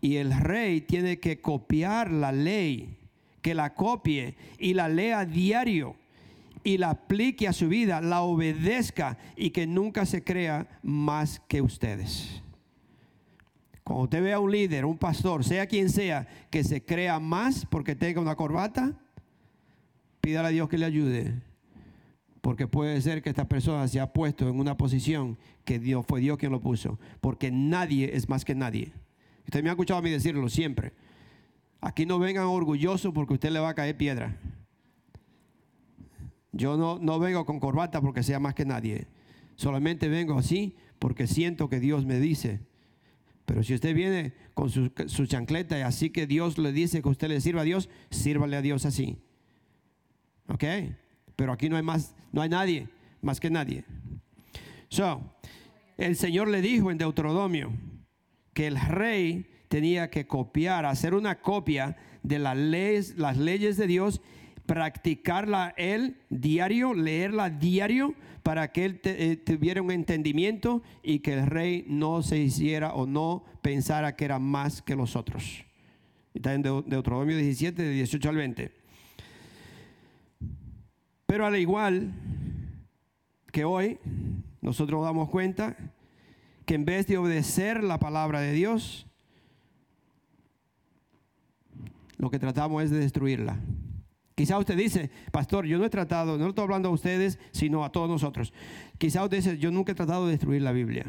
y el rey tiene que copiar la ley, que la copie y la lea diario y la aplique a su vida, la obedezca y que nunca se crea más que ustedes. Cuando usted vea un líder, un pastor, sea quien sea, que se crea más porque tenga una corbata, pídale a Dios que le ayude. Porque puede ser que esta persona se ha puesto en una posición que Dios fue Dios quien lo puso. Porque nadie es más que nadie. Usted me ha escuchado a mí decirlo siempre. Aquí no vengan orgullosos porque usted le va a caer piedra. Yo no, no vengo con corbata porque sea más que nadie. Solamente vengo así porque siento que Dios me dice. Pero si usted viene con su, su chancleta y así que Dios le dice que usted le sirva a Dios, sírvale a Dios así. ¿Ok? Pero aquí no hay más, no hay nadie, más que nadie. So, el Señor le dijo en Deuteronomio que el rey tenía que copiar, hacer una copia de las leyes, las leyes de Dios, practicarla él diario, leerla diario, para que él eh, tuviera un entendimiento y que el rey no se hiciera o no pensara que era más que los otros. Está en Deuteronomio 17, de 18 al 20. Pero al igual que hoy, nosotros damos cuenta que en vez de obedecer la palabra de Dios, lo que tratamos es de destruirla. Quizá usted dice, pastor, yo no he tratado, no estoy hablando a ustedes, sino a todos nosotros. Quizá usted dice, yo nunca he tratado de destruir la Biblia,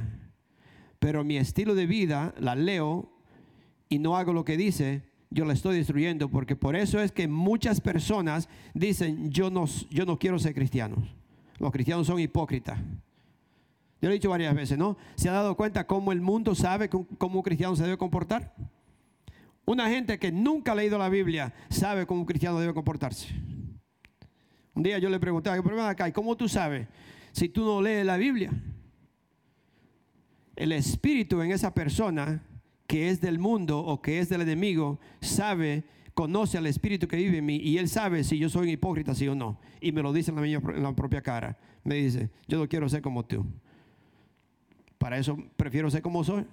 pero mi estilo de vida la leo y no hago lo que dice, yo la estoy destruyendo, porque por eso es que muchas personas dicen, yo no, yo no quiero ser cristiano. Los cristianos son hipócritas. Yo lo he dicho varias veces, ¿no? ¿Se ha dado cuenta cómo el mundo sabe cómo un cristiano se debe comportar? Una gente que nunca ha leído la Biblia sabe cómo un cristiano debe comportarse. Un día yo le pregunté, acá, ¿cómo tú sabes si tú no lees la Biblia? El espíritu en esa persona que es del mundo o que es del enemigo sabe, conoce al espíritu que vive en mí y él sabe si yo soy un hipócrita, sí o no. Y me lo dice en la, propia cara. Me dice, yo no quiero ser como tú. Para eso prefiero ser como soy,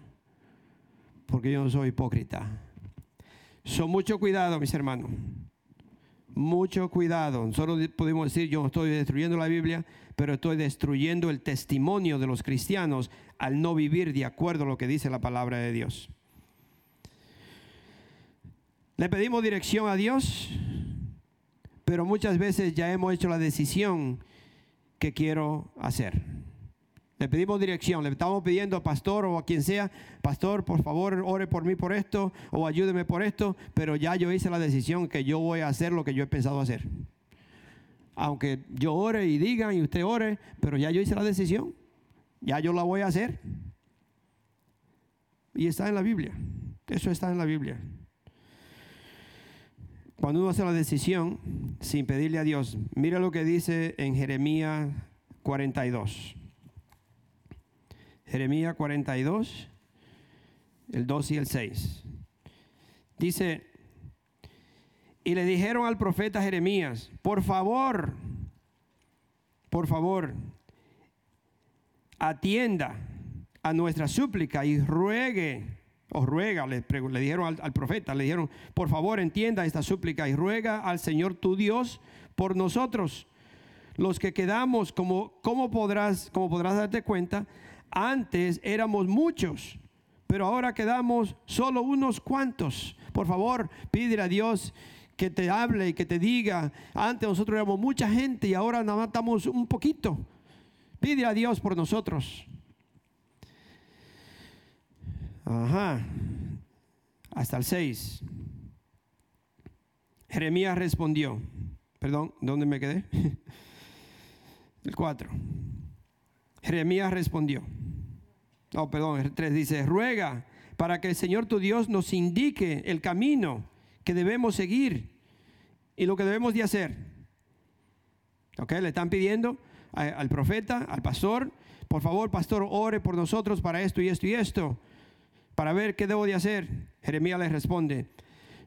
porque yo no soy hipócrita. Son mucho cuidado, mis hermanos. Mucho cuidado. Nosotros podemos decir, yo estoy destruyendo la Biblia, pero estoy destruyendo el testimonio de los cristianos al no vivir de acuerdo a lo que dice la palabra de Dios. Le pedimos dirección a Dios, pero muchas veces ya hemos hecho la decisión que quiero hacer. Le pedimos dirección, le estamos pidiendo al pastor o a quien sea, pastor, por favor, ore por mí por esto o ayúdeme por esto, pero ya yo hice la decisión que yo voy a hacer lo que yo he pensado hacer. Aunque yo ore y diga y usted ore, pero ya yo hice la decisión, ya yo la voy a hacer. Y está en la Biblia, eso está en la Biblia. Cuando uno hace la decisión sin pedirle a Dios, mira lo que dice en Jeremías 42. Jeremías 42, el 2 y el 6. Dice, y le dijeron al profeta Jeremías, por favor, por favor, atienda a nuestra súplica y ruegue, o ruega, le, dijeron al, profeta, le dijeron, por favor entienda esta súplica y ruega al Señor tu Dios por nosotros, los que quedamos, como, como podrás, como podrás darte cuenta, antes éramos muchos, pero ahora quedamos solo unos cuantos. Por favor, pídele a Dios que te hable y que te diga. Antes nosotros éramos mucha gente y ahora nada más estamos un poquito. Pide a Dios por nosotros. Ajá. Hasta el 6. Jeremías respondió. Perdón, ¿dónde me quedé? el 4. Jeremías respondió. Oh, perdón, el 3 dice, ruega para que el Señor tu Dios nos indique el camino que debemos seguir y lo que debemos de hacer. ¿Ok? Le están pidiendo al profeta, al pastor, por favor, pastor, ore por nosotros para esto y esto y esto, para ver qué debo de hacer. Jeremías les responde,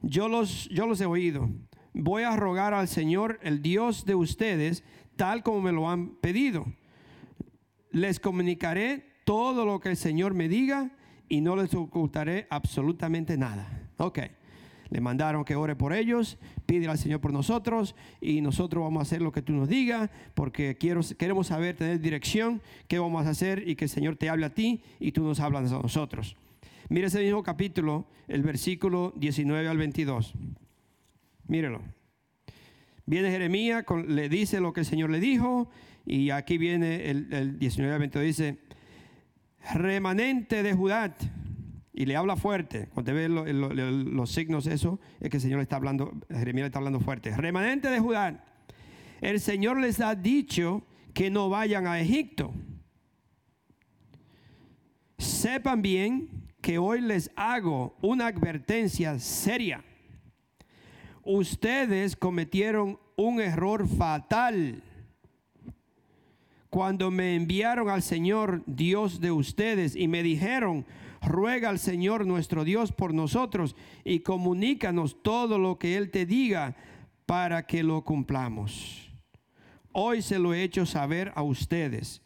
yo los, yo los he oído. Voy a rogar al Señor, el Dios de ustedes, tal como me lo han pedido les comunicaré todo lo que el Señor me diga y no les ocultaré absolutamente nada. Ok. Le mandaron que ore por ellos, pide al Señor por nosotros y nosotros vamos a hacer lo que tú nos digas porque quiero, queremos saber, tener dirección, qué vamos a hacer y que el Señor te hable a ti y tú nos hablas a nosotros. Mire ese mismo capítulo, el versículo 19 al 22. Mírelo. Viene Jeremías, le dice lo que el Señor le dijo y aquí viene el, 19 al 22, dice, remanente de Judá. Y le habla fuerte. Cuando ve los signos, eso es que el Señor está hablando, Jeremías está hablando fuerte. Remanente de Judá. El Señor les ha dicho que no vayan a Egipto. Sepan bien que hoy les hago una advertencia seria. Ustedes cometieron un error fatal cuando me enviaron al Señor Dios de ustedes y me dijeron, ruega al Señor nuestro Dios por nosotros y comunícanos todo lo que Él te diga para que lo cumplamos. Hoy se lo he hecho saber a ustedes,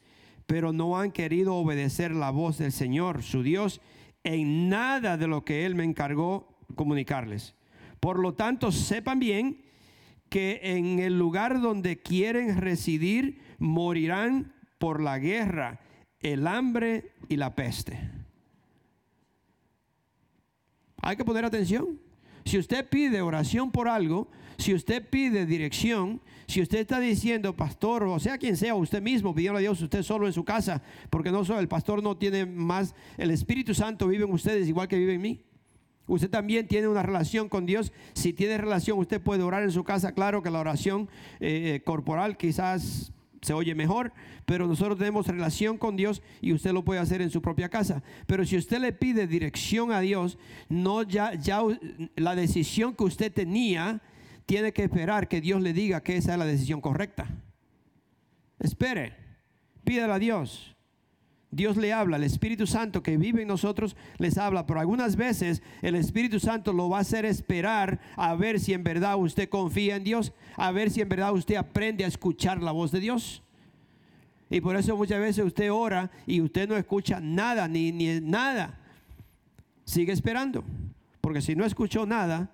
pero no han querido obedecer la voz del Señor, su Dios, en nada de lo que Él me encargó comunicarles. Por lo tanto, sepan bien que en el lugar donde quieren residir morirán por la guerra, el hambre y la peste. Hay que poner atención. Si usted pide oración por algo, si usted pide dirección, si usted está diciendo, pastor, o sea quien sea, usted mismo pidiendo a Dios, usted solo en su casa, porque no solo el pastor no tiene más, el Espíritu Santo vive en ustedes igual que vive en mí. Usted también tiene una relación con Dios. Si tiene relación, usted puede orar en su casa. Claro que la oración eh, eh, corporal quizás se oye mejor, pero nosotros tenemos relación con Dios y usted lo puede hacer en su propia casa. Pero si usted le pide dirección a Dios, no ya, ya la decisión que usted tenía tiene que esperar que Dios le diga que esa es la decisión correcta. Espere, pídale a Dios. Dios le habla, el Espíritu Santo que vive en nosotros les habla, pero algunas veces el Espíritu Santo lo va a hacer esperar a ver si en verdad usted confía en Dios, a ver si en verdad usted aprende a escuchar la voz de Dios. Y por eso muchas veces usted ora y usted no escucha nada, ni, ni nada. Sigue esperando, porque si no escuchó nada,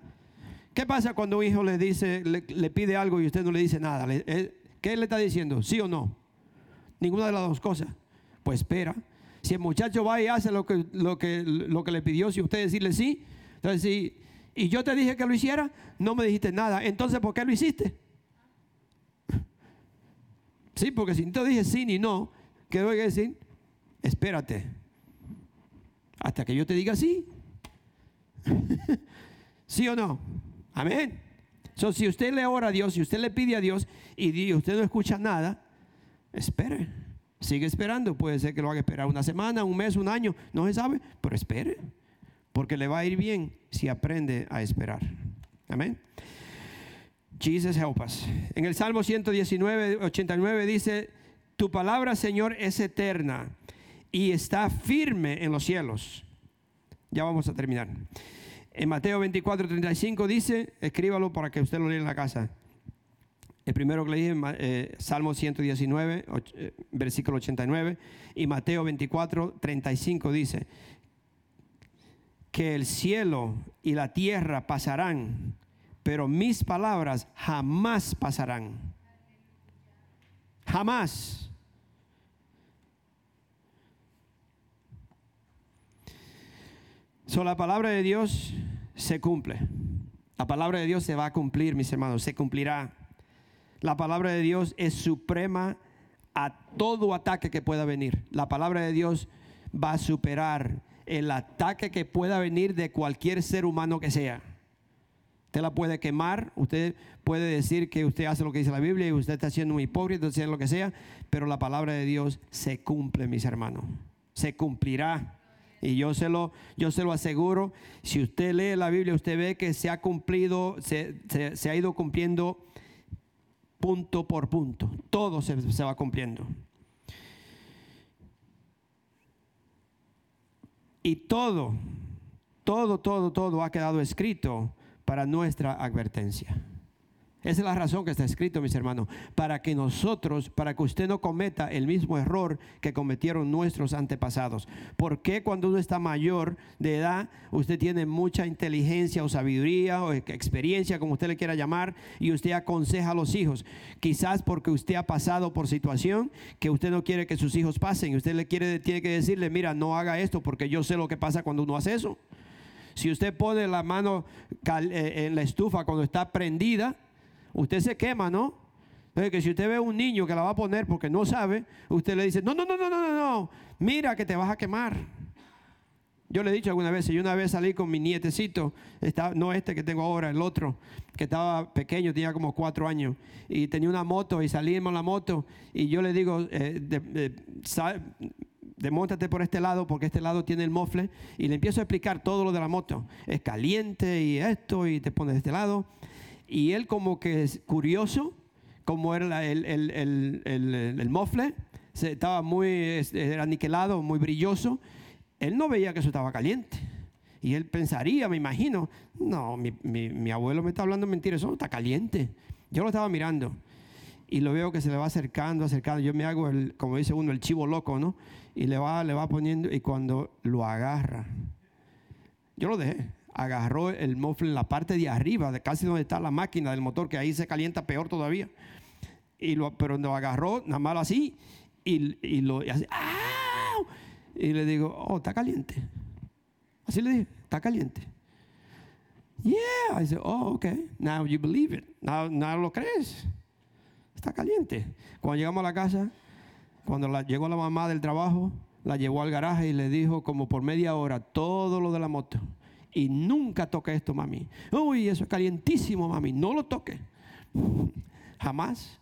¿qué pasa cuando un hijo le dice, le, pide algo y usted no le dice nada? Eh, ¿Qué le está diciendo? ¿Sí o no? Ninguna de las dos cosas pues espera. Si el muchacho va y hace lo que, lo que, lo que le pidió, si usted decirle sí, entonces sí, y yo te dije que lo hiciera, no me dijiste nada, entonces ¿por qué lo hiciste? Sí, porque si no te dije sí ni no, ¿qué voy a decir? Espérate, hasta que yo te diga sí. ¿Sí o no? Amén. So, si usted le ora a Dios, si usted le pide a Dios y usted no escucha nada, espere. Sigue esperando, puede ser que lo haga esperar una semana, un mes, un año, no se sabe, pero espere, porque le va a ir bien si aprende a esperar. Amén. Jesus help us. En el Salmo 119, 89 dice, tu palabra, Señor, es eterna y está firme en los cielos. Ya vamos a terminar. En Mateo 24, 35 dice, escríbalo para que usted lo lea en la casa. El primero que leí eh, Salmo 119, eh, versículo 89, y Mateo 24, 35 dice, que el cielo y la tierra pasarán, pero mis palabras jamás pasarán. Jamás. So, la palabra de Dios se cumple. La palabra de Dios se va a cumplir, mis hermanos, se cumplirá. La palabra de Dios es suprema a todo ataque que pueda venir. La palabra de Dios va a superar el ataque que pueda venir de cualquier ser humano que sea. Usted la puede quemar, usted puede decir que usted hace lo que dice la Biblia y usted está siendo un hipócrita, hace lo que sea, pero la palabra de Dios se cumple, mis hermanos. Se cumplirá. Y yo se lo, yo se lo aseguro, si usted lee la Biblia, usted ve que se ha cumplido, se, se ha ido cumpliendo punto por punto. Todo se, va cumpliendo. Y todo, todo, todo, todo ha quedado escrito para nuestra advertencia. Esa es la razón que está escrito, mis hermanos, para que nosotros, para que usted no cometa el mismo error que cometieron nuestros antepasados. Porque cuando uno está mayor de edad, usted tiene mucha inteligencia o sabiduría o experiencia, como usted le quiera llamar, y usted aconseja a los hijos? Quizás porque usted ha pasado por situación que usted no quiere que sus hijos pasen, y usted le quiere, tiene que decirle, mira, no haga esto porque yo sé lo que pasa cuando uno hace eso. Si usted pone la mano eh, en la estufa cuando está prendida, usted se quema, ¿no? Entonces, que si usted ve a un niño que la va a poner porque no sabe, usted le dice, no, no, no, no, no, no, mira que te vas a quemar. Yo le he dicho alguna vez, yo una vez salí con mi nietecito, no este que tengo ahora, el otro, que estaba pequeño, tenía como cuatro años, y tenía una moto y salimos la moto, y yo le digo, eh, demóntate por este lado porque este lado tiene el mofle y le empiezo a explicar todo lo de la moto. Es caliente y esto y te pones de este lado. Y él como que es curioso, como era el, el, mofle, se, estaba muy, era niquelado, muy brilloso, él no veía que eso estaba caliente. Y él pensaría, me imagino, no, mi, mi, abuelo me está hablando mentiras, eso está caliente. Yo lo estaba mirando y lo veo que se le va acercando, acercando. Yo me hago, el, como dice uno, el chivo loco, ¿no? Y le va, le va poniendo, y cuando lo agarra, yo lo dejé agarró el mofle en la parte de arriba, de casi donde está la máquina del motor, que ahí se calienta peor todavía. Y lo, pero lo agarró nada más así y, y lo y, y le digo, oh, está caliente. Así le dije, está caliente. Yeah, I said, oh, okay, now you believe it. Now, lo crees. Está caliente. Cuando llegamos a la casa, cuando llegó la mamá del trabajo, la llevó al garaje y le dijo como por media hora todo lo de la moto y nunca toque esto, mami. Uy, eso es calientísimo, mami. No lo toque. Jamás.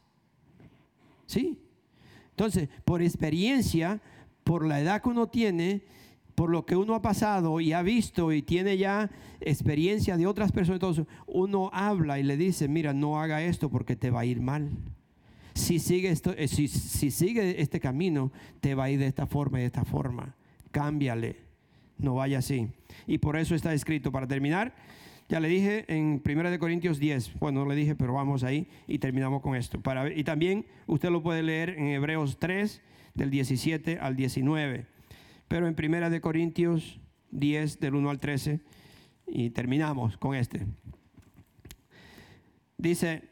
¿Sí? Entonces, por experiencia, por la edad que uno tiene, por lo que uno ha pasado y ha visto y tiene ya experiencia de otras personas, uno habla y le dice, mira, no haga esto porque te va a ir mal. si sigue, esto, eh, si, si sigue este camino, te va a ir de esta forma y de esta forma. Cámbiale, no vaya así. Y por eso está escrito, para terminar, ya le dije en 1 Corintios 10, bueno, no le dije, pero vamos ahí y terminamos con esto. Para, y también usted lo puede leer en Hebreos 3, del 17 al 19. Pero en 1 Corintios 10, del 1 al 13, y terminamos con este. Dice,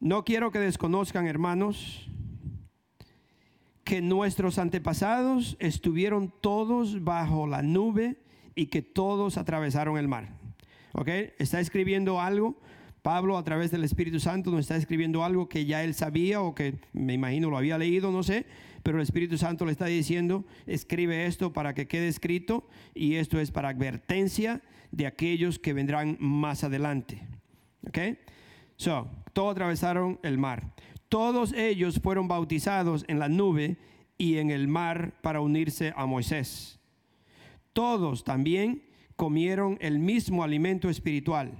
no quiero que desconozcan, hermanos, que nuestros antepasados estuvieron todos bajo la nube y que todos atravesaron el mar. ¿Ok? Está escribiendo algo. Pablo a través del Espíritu Santo nos está escribiendo algo que ya él sabía o que me imagino lo había leído, no sé, pero el Espíritu Santo le está diciendo, escribe esto para que quede escrito y esto es para advertencia de aquellos que vendrán más adelante. ¿Ok? So, todos atravesaron el mar. Todos ellos fueron bautizados en la nube y en el mar para unirse a Moisés. Todos también comieron el mismo alimento espiritual,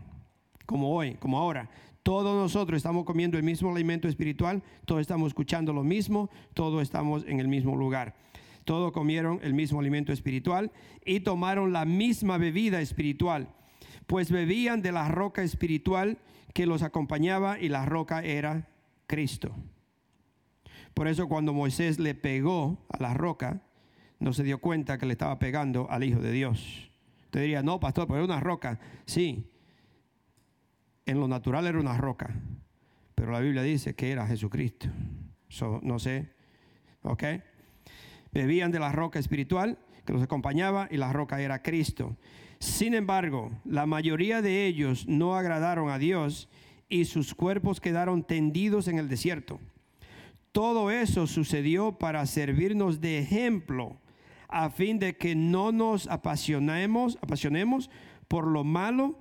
como hoy, como ahora. Todos nosotros estamos comiendo el mismo alimento espiritual, todos estamos escuchando lo mismo, todos estamos en el mismo lugar. Todos comieron el mismo alimento espiritual y tomaron la misma bebida espiritual, pues bebían de la roca espiritual que los acompañaba y la roca era Cristo. Por eso cuando Moisés le pegó a la roca, no se dio cuenta que le estaba pegando al Hijo de Dios. Usted diría, no, pastor, pero era una roca. Sí, en lo natural era una roca, pero la Biblia dice que era Jesucristo. no sé, ¿ok? Bebían de la roca espiritual que los acompañaba y la roca era Cristo. Sin embargo, la mayoría de ellos no agradaron a Dios y sus cuerpos quedaron tendidos en el desierto. Todo eso sucedió para servirnos de ejemplo, a fin de que no nos apasionemos, apasionemos por lo malo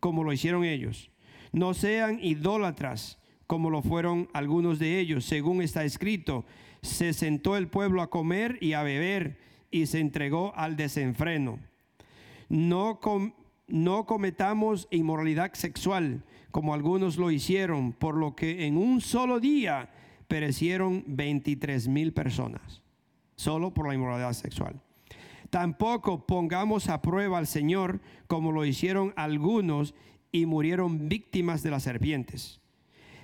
como lo hicieron ellos. No sean idólatras como lo fueron algunos de ellos, según está escrito. Se sentó el pueblo a comer y a beber y se entregó al desenfreno. No, no cometamos inmoralidad sexual como algunos lo hicieron, por lo que en un solo día perecieron 23 mil personas, solo por la inmoralidad sexual. Tampoco pongamos a prueba al Señor como lo hicieron algunos y murieron víctimas de las serpientes.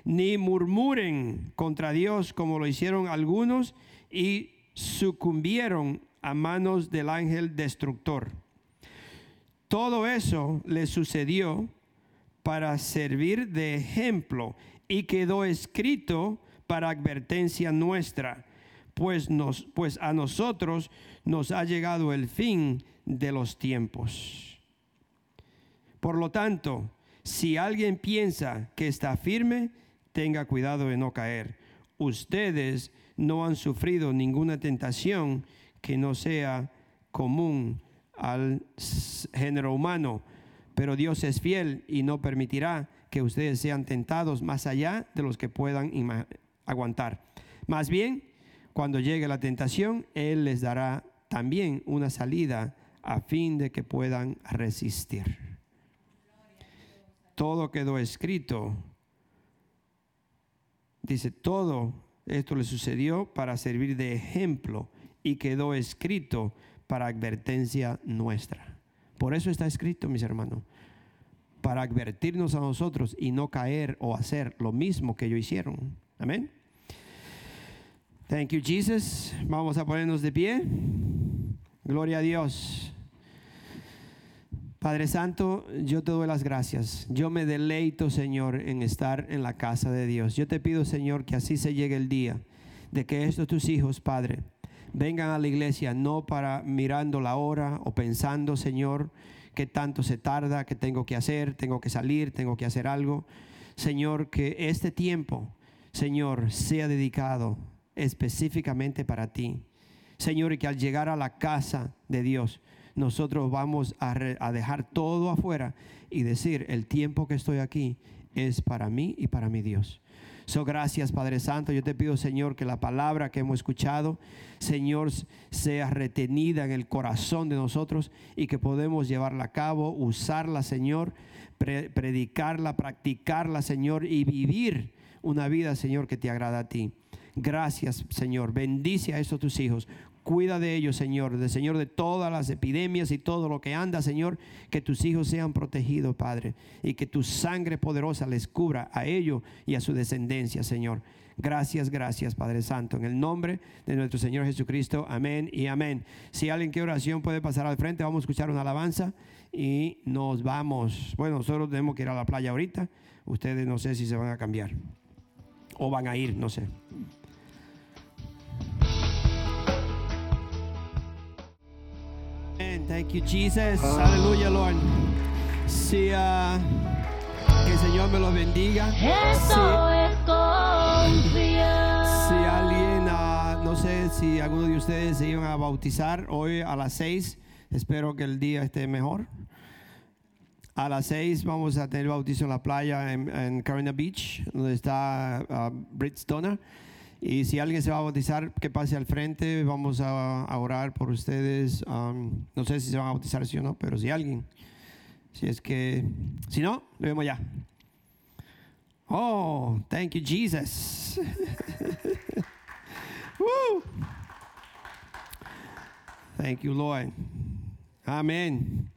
Ni murmuren contra Dios como lo hicieron algunos y sucumbieron a manos del ángel destructor. Todo eso le sucedió para servir de ejemplo y quedó escrito para advertencia nuestra, pues, pues a nosotros nos ha llegado el fin de los tiempos. Por lo tanto, si alguien piensa que está firme, tenga cuidado de no caer. Ustedes no han sufrido ninguna tentación que no sea común al género humano pero Dios es fiel y no permitirá que ustedes sean tentados más allá de los que puedan aguantar. Más bien, cuando llegue la tentación, Él les dará también una salida a fin de que puedan resistir. Todo quedó escrito. Dice, todo esto le sucedió para servir de ejemplo y quedó escrito para advertencia nuestra. Por eso está escrito, mis hermanos, para advertirnos a nosotros y no caer o hacer lo mismo que ellos hicieron. Amén. Thank you, Jesus. Vamos a ponernos de pie. Gloria a Dios. Padre Santo, yo te doy las gracias. Yo me deleito, Señor, en estar en la casa de Dios. Yo te pido, Señor, que así se llegue el día de que estos tus hijos, Padre, vengan a la iglesia no para mirando la hora o pensando, Señor, que tanto se tarda, que tengo que hacer, tengo que salir, tengo que hacer algo. Señor, que este tiempo, Señor, sea dedicado específicamente para ti. Señor, y que al llegar a la casa de Dios, nosotros vamos a, a, dejar todo afuera y decir, el tiempo que estoy aquí es para mí y para mi Dios. So, gracias Padre Santo. Yo te pido, Señor, que la palabra que hemos escuchado, Señor, sea retenida en el corazón de nosotros y que podemos llevarla a cabo, usarla, Señor, predicarla, practicarla, Señor, y vivir una vida, Señor, que te agrada a ti. Gracias, Señor. Bendice a estos tus hijos. Cuida de ellos, Señor, de Señor, de todas las epidemias y todo lo que anda, Señor, que tus hijos sean protegidos, Padre, y que tu sangre poderosa les cubra a ellos y a su descendencia, Señor. Gracias, gracias, Padre Santo. En el nombre de nuestro Señor Jesucristo, amén y amén. Si alguien quiere oración puede pasar al frente, vamos a escuchar una alabanza y nos vamos. Bueno, nosotros tenemos que ir a la playa ahorita. Ustedes no sé si se van a cambiar o van a ir, no sé. Thank you, Jesus. Aleluya, Lord. Si, ah, que el Señor me los bendiga. Eso es confiar. Si alguien, ah, no sé si alguno de ustedes se iban a bautizar hoy a las seis, espero que el día esté mejor. A las seis vamos a tener bautizo en la playa en, en Carolina Beach, donde está ah, Britt Stoner. Y si alguien se va a bautizar, que pase al frente, vamos a, orar por ustedes. Am, no sé si se van a bautizar, sí o no, pero si alguien, si es que, si no, lo vemos ya. Oh, thank you, Jesus. Woo. Thank you, Lord. Amén.